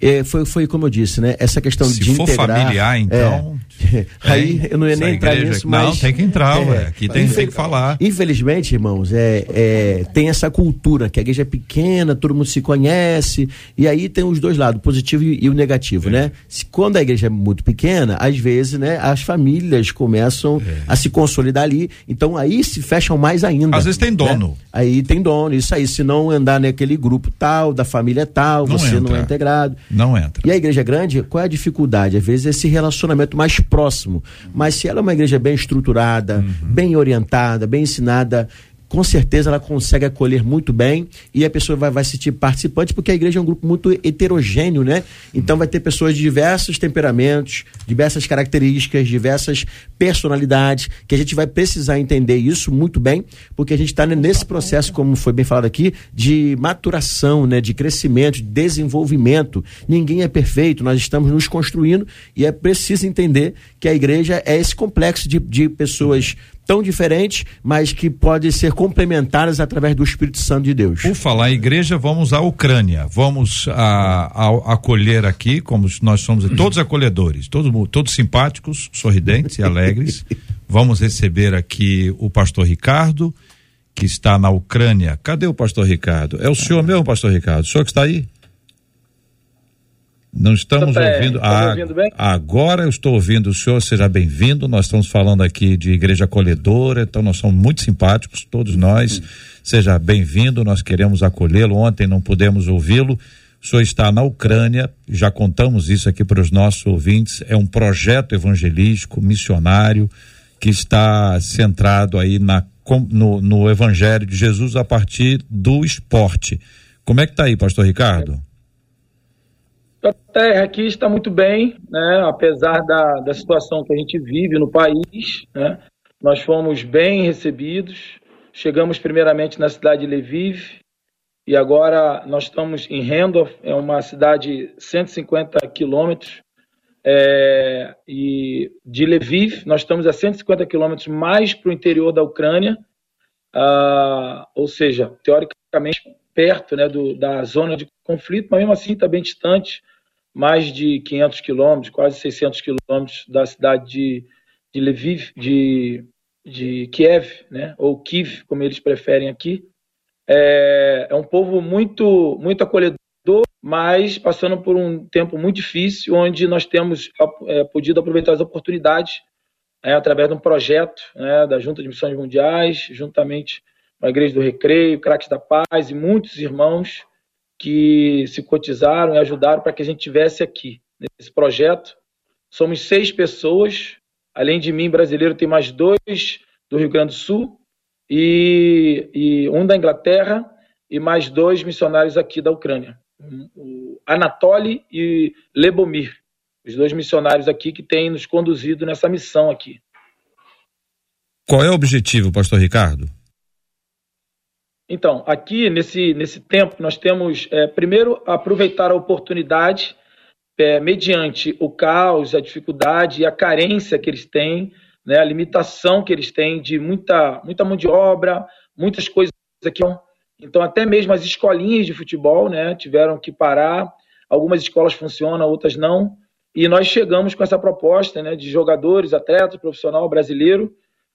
É, foi, foi como eu disse, né? Essa questão Se de for integrar. familiar, então, é. <laughs> aí eu não ia nem entrar igreja- nisso, Não, mas tem que entrar, É. ué. Aqui tem, tem que falar. Infelizmente, irmãos, é, é, tem essa cultura que a igreja é pequena, todo mundo se conhece, e aí tem os dois lados, o positivo e, e o negativo, né? Se, quando a igreja é muito pequena, às vezes, né, as famílias começam É. a se consolidar ali, então aí se fecham mais ainda. Às vezes tem né? dono. Aí tem dono, isso aí, se não andar naquele grupo tal, da família tal, Não você não entra. é integrado. Não entra. E a igreja grande, qual é a dificuldade? Às vezes esse relacionamento mais próximo. Mas se ela é uma igreja bem estruturada, Uhum. bem orientada, bem ensinada, com certeza ela consegue acolher muito bem e a pessoa vai, vai se sentir participante, porque a igreja é um grupo muito heterogêneo, né? Então vai ter pessoas de diversos temperamentos, diversas características, diversas personalidades, que a gente vai precisar entender isso muito bem, porque a gente está nesse processo, como foi bem falado aqui, de maturação, né? De crescimento, de desenvolvimento. Ninguém é perfeito, nós estamos nos construindo e é preciso entender que a igreja é esse complexo de, de pessoas tão diferentes, mas que podem ser complementadas através do Espírito Santo de Deus. Por falar igreja, vamos à Ucrânia. Vamos a, a- acolher aqui, como nós somos todos acolhedores, todos, todos simpáticos, sorridentes e alegres. <laughs> Vamos receber aqui o pastor Ricardo, que está na Ucrânia. Cadê o pastor Ricardo? É o senhor mesmo, pastor Ricardo? O senhor que está aí? Não estamos Tá, é, ouvindo. tá Ah, ouvindo bem? Agora eu estou ouvindo o senhor, seja bem-vindo. Nós estamos falando aqui de igreja acolhedora, então nós somos muito simpáticos, todos nós. Seja bem-vindo, nós queremos acolhê-lo. Ontem não pudemos ouvi-lo. O senhor está na Ucrânia, já contamos isso aqui para os nossos ouvintes. É um projeto evangelístico, missionário, que está centrado aí na, no, no Evangelho de Jesus a partir do esporte. Como é que está aí, pastor Ricardo? A terra aqui está muito bem, né? apesar da, da situação que a gente vive no país. Né? Nós fomos bem recebidos. Chegamos primeiramente na cidade de Lviv e agora nós estamos em Rendorf, é uma cidade 150 quilômetros. é, e de Lviv, nós estamos a 150 quilômetros mais para o interior da Ucrânia, ah, ou seja, teoricamente perto né, do, da zona de conflito, mas mesmo assim está bem distante, mais de 500 quilômetros, quase 600 quilômetros da cidade de, de Lviv, de, de Kiev, né, ou Kiev, como eles preferem aqui. É, é um povo muito, muito acolhedor, mas passando por um tempo muito difícil, onde nós temos é, podido aproveitar as oportunidades é, através de um projeto né, da Junta de Missões Mundiais, juntamente com a Igreja do Recreio, Craques da Paz e muitos irmãos que se cotizaram e ajudaram para que a gente tivesse aqui nesse projeto. Somos seis pessoas, além de mim, brasileiro, tem mais dois do Rio Grande do Sul e, e um da Inglaterra e mais dois missionários aqui da Ucrânia, o Anatoly e Lebomir, os dois missionários aqui que têm nos conduzido nessa missão aqui. Qual é o objetivo, pastor Ricardo? Então, aqui nesse, nesse tempo, nós temos, é, primeiro, aproveitar a oportunidade, é, mediante o caos, a dificuldade e a carência que eles têm, né, a limitação que eles têm de muita, muita mão de obra, muitas coisas aqui. Então, até mesmo as escolinhas de futebol né, tiveram que parar, algumas escolas funcionam, outras não. E nós chegamos com essa proposta né, de jogadores, atletas, profissional brasileiro,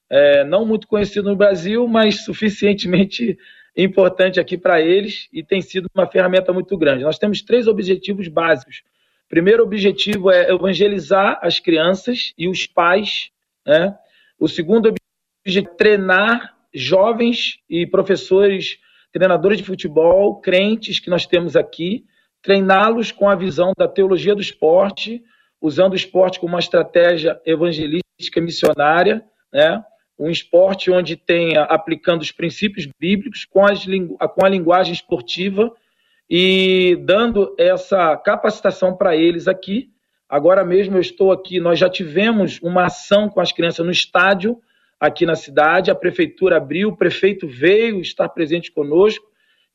é, não muito conhecido no Brasil, mas suficientemente importante aqui para eles e tem sido uma ferramenta muito grande. Nós temos três objetivos básicos. Primeiro objetivo é evangelizar as crianças e os pais. Né? O segundo objetivo é treinar jovens e professores, treinadores de futebol, crentes que nós temos aqui, treiná-los com a visão da teologia do esporte, usando o esporte como uma estratégia evangelística missionária, né? Um esporte onde tenha aplicando os princípios bíblicos com, as, com a linguagem esportiva e dando essa capacitação para eles aqui. Agora mesmo eu estou aqui, nós já tivemos uma ação com as crianças no estádio aqui na cidade, a prefeitura abriu, o prefeito veio estar presente conosco,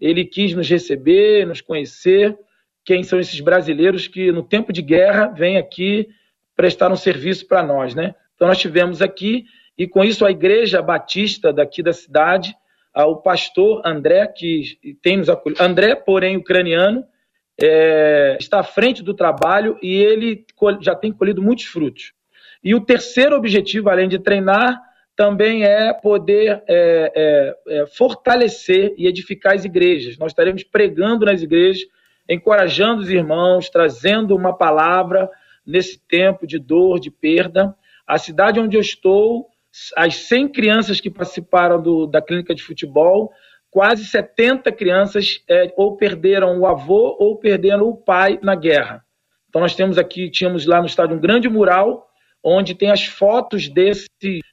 ele quis nos receber, nos conhecer, quem são esses brasileiros que no tempo de guerra vêm aqui prestar um serviço para nós, né? Então nós tivemos aqui e com isso a igreja batista daqui da cidade, o pastor André que tem nos acolhido, André, porém ucraniano, é, está à frente do trabalho e ele já tem colhido muitos frutos. E o terceiro objetivo, além de treinar, também é poder é, é, é, fortalecer e edificar as igrejas. Nós estaremos pregando nas igrejas, encorajando os irmãos, trazendo uma palavra nesse tempo de dor, de perda. A cidade onde eu estou, as 100 crianças que participaram do, da clínica de futebol, quase 70 crianças é, ou perderam o avô ou perderam o pai na guerra. Então nós temos aqui, tínhamos lá no estádio um grande mural onde tem as fotos desse,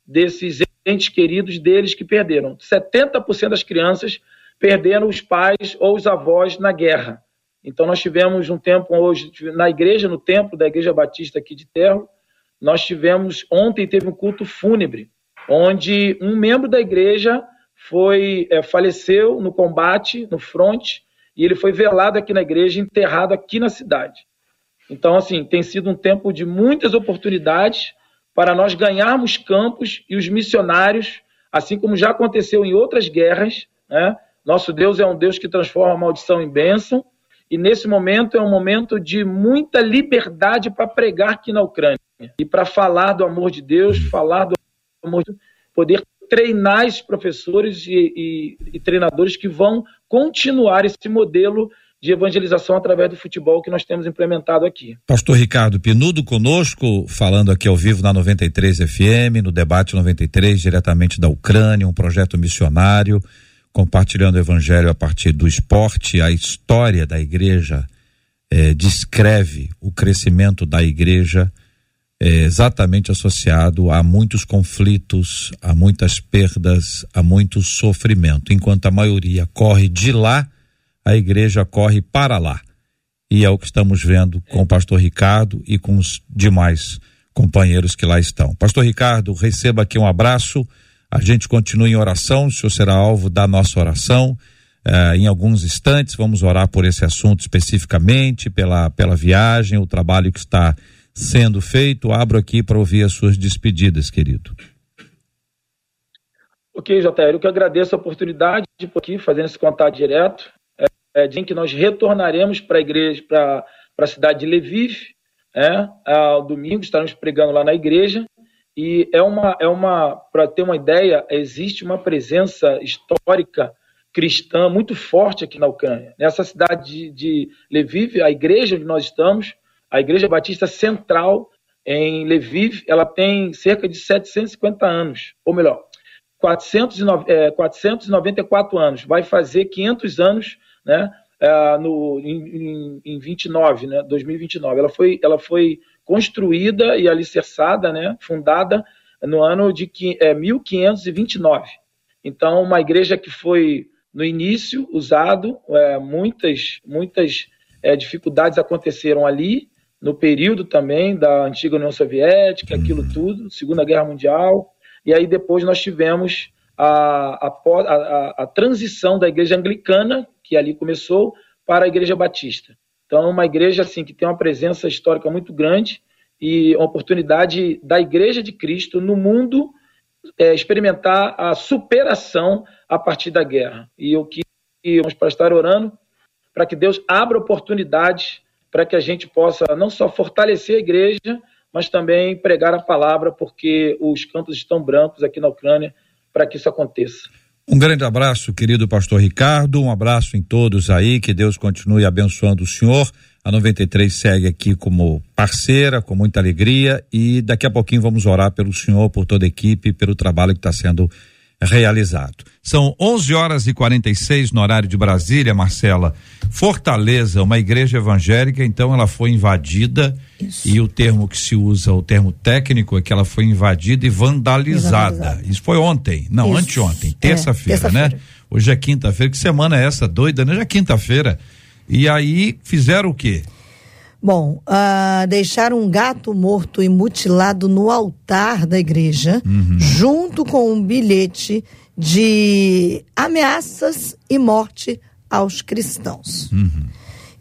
desses entes queridos deles que perderam. 70% das crianças perderam os pais ou os avós na guerra. Então nós tivemos um tempo hoje na igreja, no templo da Igreja Batista aqui de Terro, nós tivemos ontem teve um culto fúnebre, onde um membro da igreja foi é, faleceu no combate, no fronte, e ele foi velado aqui na igreja, enterrado aqui na cidade. Então, assim, tem sido um tempo de muitas oportunidades para nós ganharmos campos e os missionários, assim como já aconteceu em outras guerras, né? Nosso Deus é um Deus que transforma maldição em bênção, e nesse momento é um momento de muita liberdade para pregar aqui na Ucrânia e para falar do amor de Deus, falar do amor de Deus, poder treinar esses professores e, e, e treinadores que vão continuar esse modelo de evangelização através do futebol que nós temos implementado aqui. Pastor Ricardo Pinudo conosco, falando aqui ao vivo na 93 FM, no debate 93, diretamente da Ucrânia, um projeto missionário, compartilhando o evangelho a partir do esporte, a história da igreja eh, descreve o crescimento da igreja eh, exatamente associado a muitos conflitos, a muitas perdas, a muito sofrimento, enquanto a maioria corre de lá a igreja corre para lá. E é o que estamos vendo com o pastor Ricardo e com os demais companheiros que lá estão. Pastor Ricardo, receba aqui um abraço. A gente continua em oração, o senhor será alvo da nossa oração. Uh, em alguns instantes, vamos orar por esse assunto especificamente, pela, pela viagem, o trabalho que está sendo feito. Abro aqui para ouvir as suas despedidas, querido. Ok, JR, eu que agradeço a oportunidade de aqui fazendo esse contato direto é, dizem que nós retornaremos para a igreja, para a cidade de Lviv, é, ao domingo, estaremos pregando lá na igreja. E é uma, é uma para ter uma ideia, existe uma presença histórica cristã muito forte aqui na Ucrânia. Nessa cidade de, de Lviv, a igreja onde nós estamos, a Igreja Batista Central em Lviv, ela tem cerca de 750 anos, ou melhor, 409, é, 494 anos. Vai fazer 500 anos né? Uh, no, em, em 29, né, 2029. Ela foi, ela foi construída e alicerçada, né, fundada no ano de é, 1529. Então, uma igreja que foi no início usado, é, muitas, muitas é, dificuldades aconteceram ali, no período também da antiga União Soviética, aquilo tudo, Segunda Guerra Mundial, e aí depois nós tivemos a, a, a, a transição da igreja anglicana, que ali começou, para a Igreja Batista. Então, é uma igreja assim que tem uma presença histórica muito grande e uma oportunidade da Igreja de Cristo no mundo é, experimentar a superação a partir da guerra. E o que vamos para estar orando para que Deus abra oportunidades para que a gente possa não só fortalecer a igreja, mas também pregar a palavra, porque os campos estão brancos aqui na Ucrânia para que isso aconteça. Um grande abraço, querido pastor Ricardo. Um abraço em todos aí. Que Deus continue abençoando o senhor. A 93 segue aqui como parceira, com muita alegria. E daqui a pouquinho vamos orar pelo senhor, por toda a equipe, pelo trabalho que está sendo realizado. São 11 horas e 46 no horário de Brasília, Marcela. Fortaleza, uma igreja evangélica, então ela foi invadida Isso. e o termo que se usa, o termo técnico, é que ela foi invadida e vandalizada. vandalizada. Isso foi ontem, não, Isso. anteontem, terça-feira, é, terça né? Hoje é quinta-feira, que semana é essa? Doida, né? Já é quinta-feira. E aí fizeram o quê? Bom, uh, deixaram um gato morto e mutilado no altar da igreja, uhum. junto com um bilhete de ameaças e morte aos cristãos. Uhum.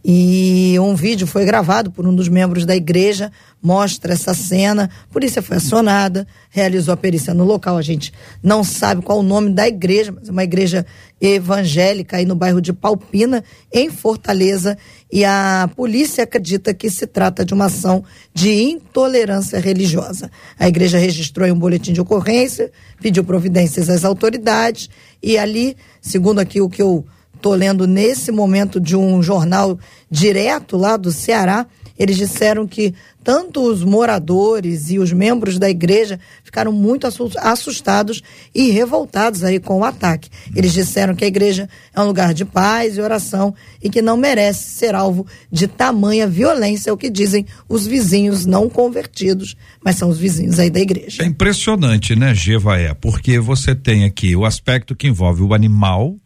E um vídeo foi gravado por um dos membros da igreja, mostra essa cena. A polícia foi acionada, realizou a perícia no local. A gente não sabe qual o nome da igreja, mas é uma igreja evangélica aí no bairro de Palpina, em Fortaleza. E a polícia acredita que se trata de uma ação de intolerância religiosa. A igreja registrou um boletim de ocorrência, pediu providências às autoridades e ali, segundo aqui o que eu estou lendo nesse momento de um jornal direto lá do Ceará, eles disseram que tanto os moradores e os membros da igreja ficaram muito assustados e revoltados aí com o ataque. Eles disseram que a igreja é um lugar de paz e oração e que não merece ser alvo de tamanha violência, é o que dizem os vizinhos não convertidos, mas são os vizinhos aí da igreja. É impressionante, né, Gevaé? Porque você tem aqui o aspecto que envolve o animal,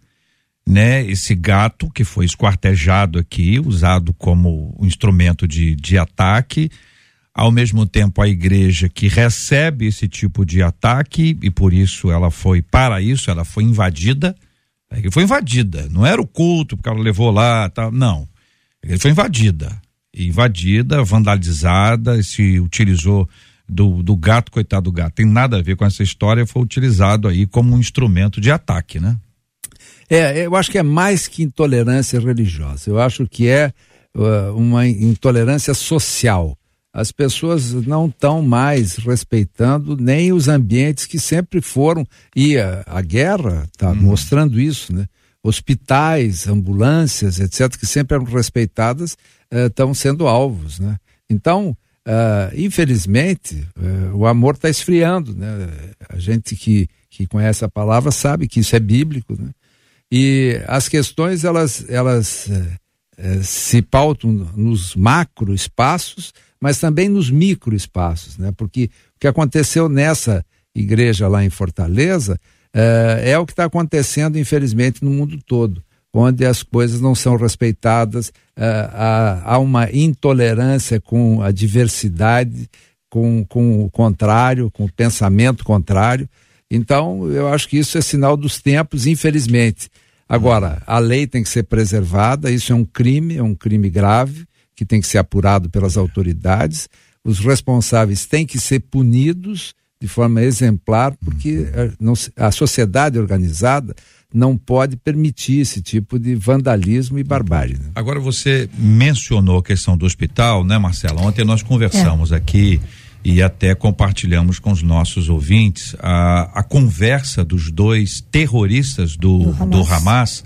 né, esse gato que foi esquartejado aqui, usado como instrumento de, de ataque, ao mesmo tempo a igreja que recebe esse tipo de ataque e por isso ela foi, para isso, ela foi invadida, foi invadida, não era o culto porque ela levou lá, não, ele foi invadida, invadida, vandalizada, se utilizou do, do gato, coitado do gato, tem nada a ver com essa história, foi utilizado aí como um instrumento de ataque, né? É, eu acho que é mais que intolerância religiosa. Eu acho que é uh, uma intolerância social. As pessoas não estão mais respeitando nem os ambientes que sempre foram. E a, a guerra está uhum. mostrando isso, né? Hospitais, ambulâncias, etc., que sempre eram respeitadas, estão uh, sendo alvos, né? Então, Uh, infelizmente, uh, o amor está esfriando, né? A gente que, que conhece a palavra sabe que isso é bíblico, né? E as questões elas, elas é, se pautam nos macro espaços, mas também nos micro espaços, né? Porque o que aconteceu nessa igreja lá em Fortaleza é, é o que está acontecendo, infelizmente, no mundo todo, onde as coisas não são respeitadas, é, há, há uma intolerância com a diversidade, com, com o contrário, com o pensamento contrário. Então, eu acho que isso é sinal dos tempos, infelizmente. Agora, a lei tem que ser preservada, isso é um crime, é um crime grave, que tem que ser apurado pelas autoridades. Os responsáveis têm que ser punidos de forma exemplar, porque a, a sociedade organizada não pode permitir esse tipo de vandalismo e barbárie. Né? Agora você mencionou a questão do hospital, né, Marcela? Ontem nós conversamos é. aqui e até compartilhamos com os nossos ouvintes a, a conversa dos dois terroristas do, do, Hamas. do Hamas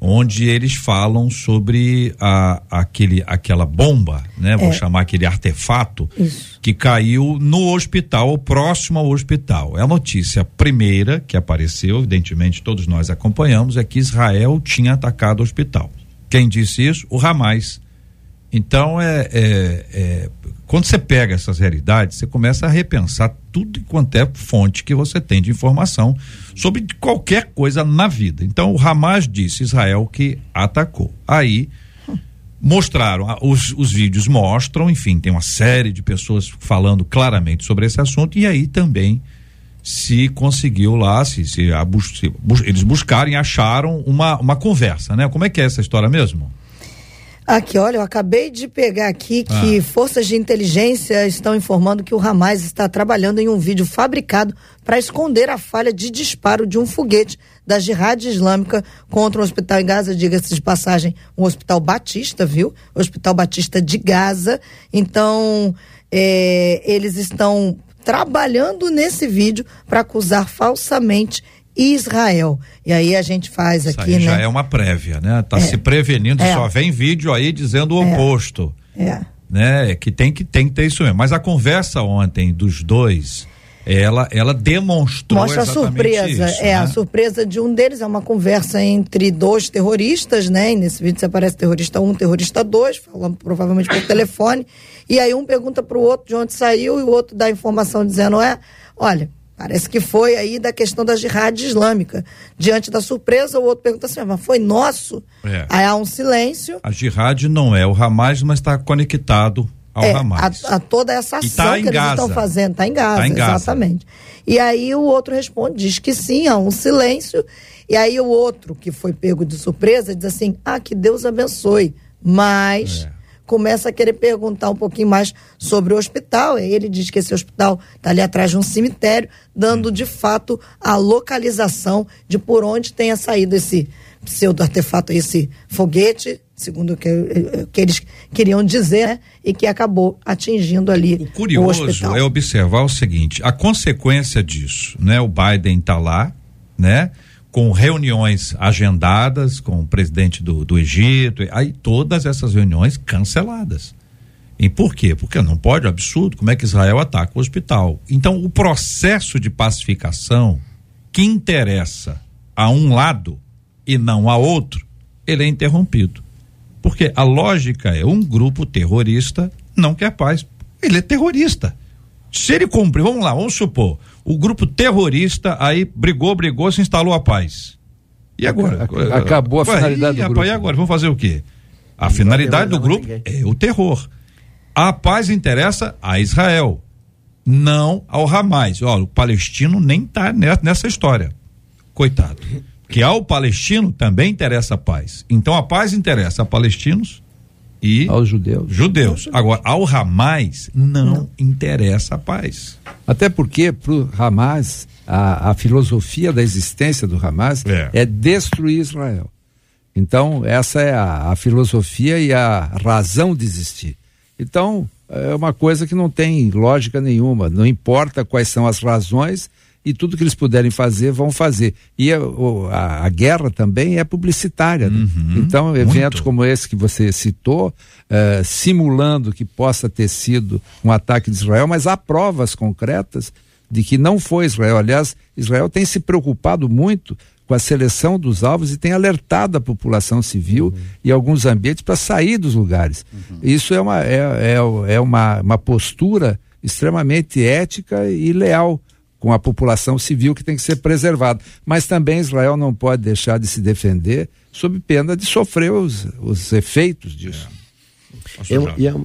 onde eles falam sobre a, aquele, aquela bomba, né? Vou é. chamar aquele artefato Isso. que caiu no hospital, próximo ao hospital. É a notícia primeira que apareceu, evidentemente todos nós acompanhamos, é que Israel tinha atacado o hospital. Quem disse isso? O Hamas. Então é, é, é quando você pega essas realidades, você começa a repensar tudo quanto é fonte que você tem de informação sobre qualquer coisa na vida. Então, o Hamas disse Israel que atacou. Aí mostraram, os, os vídeos mostram, enfim, tem uma série de pessoas falando claramente sobre esse assunto, e aí também se conseguiu lá, se, se, a, se eles buscaram e acharam uma, uma conversa, né? Como é que é essa história mesmo? Aqui, olha, eu acabei de pegar aqui que ah. forças de inteligência estão informando que o Hamas está trabalhando em um vídeo fabricado para esconder a falha de disparo de um foguete da Jihad Islâmica contra um hospital em Gaza, diga-se de passagem, um hospital batista, viu? Hospital Batista de Gaza. Então, é, eles estão trabalhando nesse vídeo para acusar falsamente Israel. E aí a gente faz Isso aqui, né? já é uma prévia, né? Tá se prevenindo, É. só vem vídeo aí dizendo o oposto. É. Né? Que tem que tem que ter isso mesmo. Mas a conversa ontem dos dois, ela ela demonstrou Mostra a surpresa. isso, é, a né? surpresa de um deles é uma conversa entre dois terroristas, né? E nesse vídeo você aparece terrorista 1, terrorista 2, falando provavelmente por telefone. E aí um pergunta pro outro de onde saiu e o outro dá a informação dizendo: é, olha. Parece que foi aí da questão da jihad islâmica. Diante da surpresa, o outro pergunta assim: "Ah, mas foi nosso? É. Aí há um silêncio. A jihad não é o Hamas, mas está conectado ao É, Hamas. a, a toda essa E ação tá que eles Gaza. estão fazendo. Está em Gaza, Tá em Gaza. exatamente. E aí o outro responde, diz que sim, há um silêncio. E aí o outro, que foi pego de surpresa, diz assim: ah, que Deus abençoe. Mas É. começa a querer perguntar um pouquinho mais sobre o hospital. Ele diz que esse hospital está ali atrás de um cemitério, dando de fato a localização de por onde tenha saído esse pseudo-artefato, esse foguete, segundo o que, que eles queriam dizer, né? e que acabou atingindo ali o, curioso hospital. é observar o seguinte: a consequência disso, né? O Biden está lá, né? Com reuniões agendadas com o presidente do, do Egito, aí todas essas reuniões canceladas. E por quê? Porque não pode, é um absurdo, como é que Israel ataca o hospital? Então, o processo de pacificação que interessa a um lado e não a outro, ele é interrompido. Porque a lógica é um grupo terrorista não quer paz. Ele é terrorista. Se ele cumprir, vamos lá, vamos supor, o grupo terrorista aí brigou, brigou, se instalou a paz. E agora? Ac- acabou a Ué, finalidade e, do grupo. E agora? Vamos fazer o quê? A finalidade do grupo é o terror. A paz interessa a Israel, não ao Hamas. Olha, o palestino nem tá ne- nessa história. Coitado. Que ao palestino também interessa a paz. Então a paz interessa a palestinos e aos judeus. judeus. Agora, ao Hamas não, interessa a paz. Até porque para o Hamas, a, a filosofia da existência do Hamas É. é, destruir Israel. Então, essa é a, a filosofia e a razão de existir. Então, é uma coisa que não tem lógica nenhuma. Não importa quais são as razões e tudo que eles puderem fazer, vão fazer. E a, a- a guerra também é publicitária. né? Então, eventos muito. como esse que você citou, eh, simulando que possa ter sido um ataque de Israel, mas há provas concretas de que não foi Israel. Aliás, Israel tem se preocupado muito com a seleção dos alvos e tem alertado a população civil e alguns ambientes para sair dos lugares. Isso é uma, é, é, é uma, uma postura extremamente ética e leal com a população civil que tem que ser preservada. Mas também Israel não pode deixar de se defender sob pena de sofrer os, os efeitos disso. É e, é, um-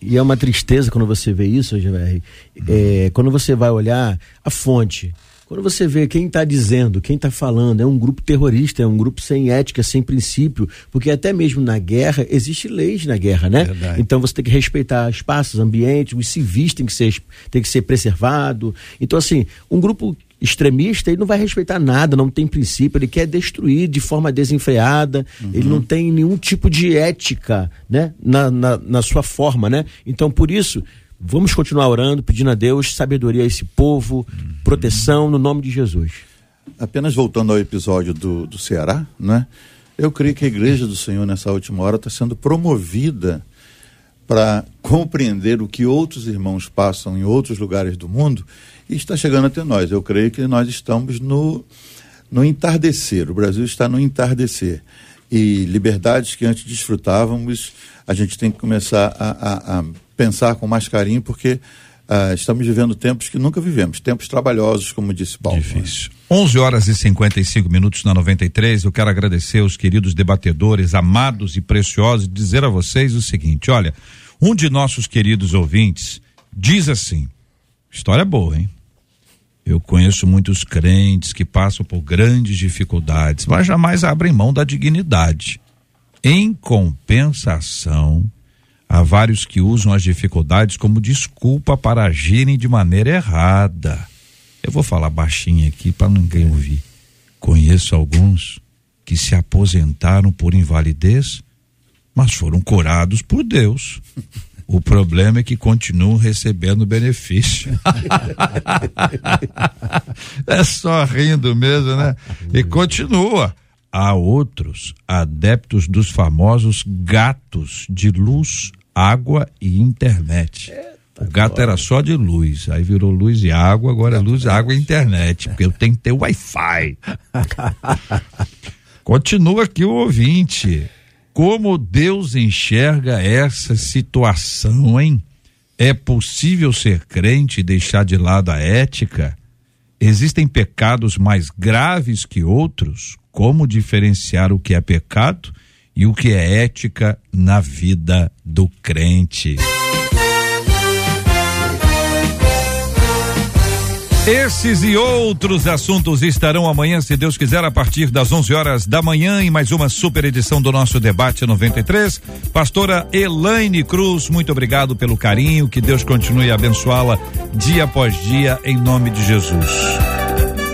e é uma tristeza quando você vê isso, GVR. É, quando você vai olhar a fonte. Quando você vê quem está dizendo, quem está falando, é um grupo terrorista, é um grupo sem ética, sem princípio, porque até mesmo na guerra existe leis na guerra, né? Verdade. Então você tem que respeitar espaços, ambientes, os civis têm que ser, tem que ser preservado. Então assim, um grupo extremista ele não vai respeitar nada, não tem princípio, ele quer destruir de forma desenfreada, ele não tem nenhum tipo de ética, né? Na, na, na sua forma, né? Então por isso vamos continuar orando, pedindo a Deus sabedoria a esse povo, proteção no nome de Jesus. Apenas voltando ao episódio do, do Ceará, né? Eu creio que a igreja do Senhor nessa última hora está sendo promovida para compreender o que outros irmãos passam em outros lugares do mundo e está chegando até nós. Eu creio que nós estamos no, no entardecer. O Brasil está no entardecer. E liberdades que antes desfrutávamos, a gente tem que começar a, a- a pensar com mais carinho, porque ah, estamos vivendo tempos que nunca vivemos tempos trabalhosos, como disse Paulo. né? Difícil. 11 horas e 55 minutos na 93. Eu quero agradecer os queridos debatedores, amados e preciosos, e dizer a vocês o seguinte: olha, um de nossos queridos ouvintes diz assim: história boa, hein? Eu conheço muitos crentes que passam por grandes dificuldades, mas jamais abrem mão da dignidade. Em compensação, há vários que usam as dificuldades como desculpa para agirem de maneira errada. Eu vou falar baixinho aqui para ninguém ouvir. Conheço alguns que se aposentaram por invalidez, mas foram curados por Deus. O problema é que continuam recebendo benefício. <laughs> é só rindo mesmo, né? E continua. Há outros adeptos dos famosos gatos de luz, água e internet. O gato era só de luz, aí virou luz e água, agora é luz, água e internet, porque eu tenho que ter Wi-Fi. <laughs> Continua aqui o ouvinte. Como Deus enxerga essa situação, hein? É possível ser crente e deixar de lado a ética? Existem pecados mais graves que outros? Como diferenciar o que é pecado e o que é ética na vida do crente? Esses e outros assuntos estarão amanhã, se Deus quiser, a partir das 11 horas da manhã, em mais uma super edição do nosso Debate 93. Pastora Elaine Cruz, muito obrigado pelo carinho, que Deus continue a abençoá-la dia após dia, em nome de Jesus.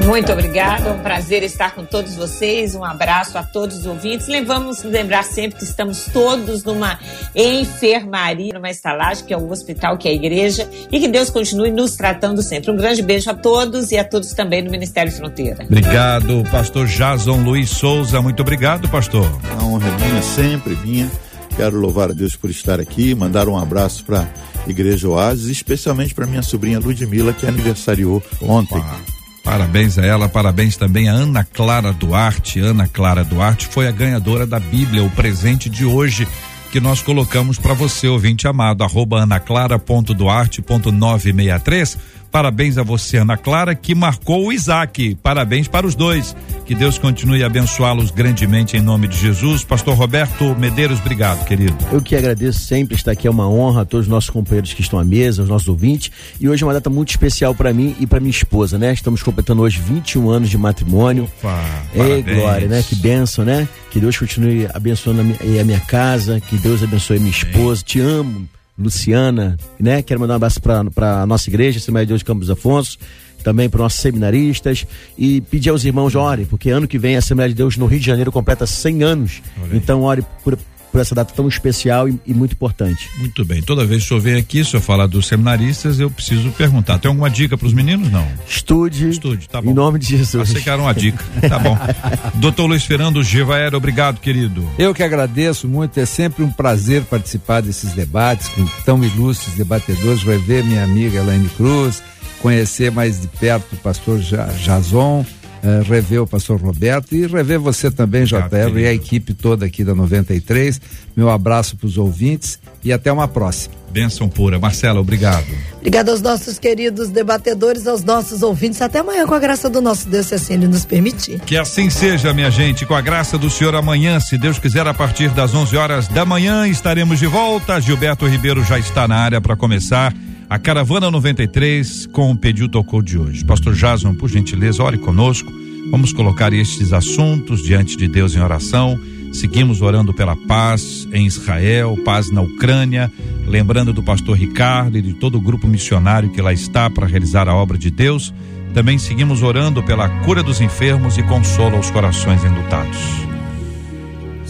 Muito obrigada, é um prazer estar com todos vocês. Um abraço a todos os ouvintes. Vamos lembrar sempre que estamos todos numa enfermaria, numa estalagem, que é o hospital, que é a igreja, e que Deus continue nos tratando sempre. Um grande beijo a todos e a todos também no Ministério Fronteira. Obrigado, pastor Jason Luiz Souza. Muito obrigado, pastor. A honra é minha, sempre minha. Quero louvar a Deus por estar aqui, mandar um abraço para Igreja Oasis, especialmente para minha sobrinha Ludmila, que aniversariou ontem. Opa. Parabéns a ela, parabéns também a Ana Clara Duarte. Ana Clara Duarte foi a ganhadora da Bíblia, o presente de hoje que nós colocamos para você, ouvinte amado, arroba anaclara.duarte.963 Parabéns a você, Ana Clara, que marcou o Isaac. Parabéns para os dois. Que Deus continue a abençoá-los grandemente em nome de Jesus. Pastor Roberto Medeiros, obrigado, querido. Eu que agradeço sempre estar aqui. É uma honra a todos os nossos companheiros que estão à mesa, os nossos ouvintes. E hoje é uma data muito especial para mim e para minha esposa, né? Estamos completando hoje 21 anos de matrimônio. Opa, Ei, glória, né? Que benção, né? Que Deus continue abençoando a minha, a minha casa. Que Deus abençoe minha esposa. Te amo Luciana, né? Quero mandar um abraço para a nossa igreja, Assembleia de Deus de Campos Afonso, também para nossos seminaristas e pedir aos irmãos orem, porque ano que vem a Assembleia de Deus no Rio de Janeiro completa 100 anos. Então ore por, por essa data tão especial e, e, muito importante. Muito bem. Toda vez que o senhor vem aqui, se eu falar dos seminaristas, eu preciso perguntar. Tem alguma dica para os meninos? Não. Estude. Estude, tá bom. Em nome de Jesus. Achei que era uma dica. Tá bom. <laughs> Doutor Luiz Fernando Givaero, obrigado, querido. Eu que agradeço muito. É sempre um prazer participar desses debates com tão ilustres debatedores. Rever minha amiga Elaine Cruz, conhecer mais de perto o pastor Jason uh, rever o pastor Roberto e rever você também, JR, e a equipe toda aqui da 93. Meu abraço para os ouvintes e até uma próxima. Benção pura. Marcela, obrigado. Obrigado aos nossos queridos debatedores, aos nossos ouvintes. Até amanhã, com a graça do nosso Deus, se assim ele nos permitir. Que assim seja, minha gente. Com a graça do Senhor, amanhã, se Deus quiser, a partir das 11 horas da manhã, estaremos de volta. Gilberto Ribeiro já está na área para começar a Caravana 93 com o Pediu Tocou de hoje. Pastor Jason, por gentileza, ore conosco. Vamos colocar estes assuntos diante de Deus em oração. Seguimos orando pela paz em Israel, paz na Ucrânia, lembrando do pastor Ricardo e de todo o grupo missionário que lá está para realizar a obra de Deus. Também seguimos orando pela cura dos enfermos e consolo aos corações enlutados.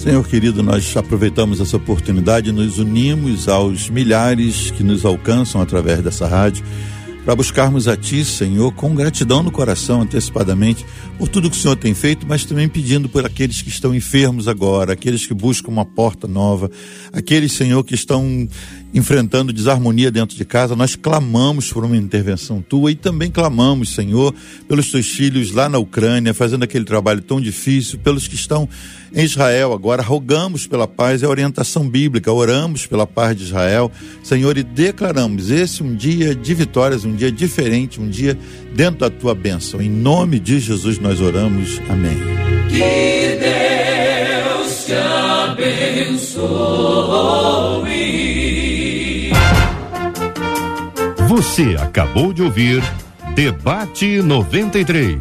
Senhor querido, nós aproveitamos essa oportunidade e nos unimos aos milhares que nos alcançam através dessa rádio para buscarmos a Ti, Senhor, com gratidão no coração, antecipadamente, por tudo que o Senhor tem feito, mas também pedindo por aqueles que estão enfermos agora, aqueles que buscam uma porta nova, aqueles, Senhor, que estão enfrentando desarmonia dentro de casa, nós clamamos por uma intervenção tua e também clamamos, Senhor, pelos teus filhos lá na Ucrânia, fazendo aquele trabalho tão difícil, pelos que estão em Israel agora, rogamos pela paz e a orientação bíblica, oramos pela paz de Israel, Senhor, e declaramos esse um dia de vitórias, um dia diferente, um dia dentro da tua bênção. Em nome de Jesus nós oramos. Amém. Que Deus te abençoe. Você acabou de ouvir Debate 93.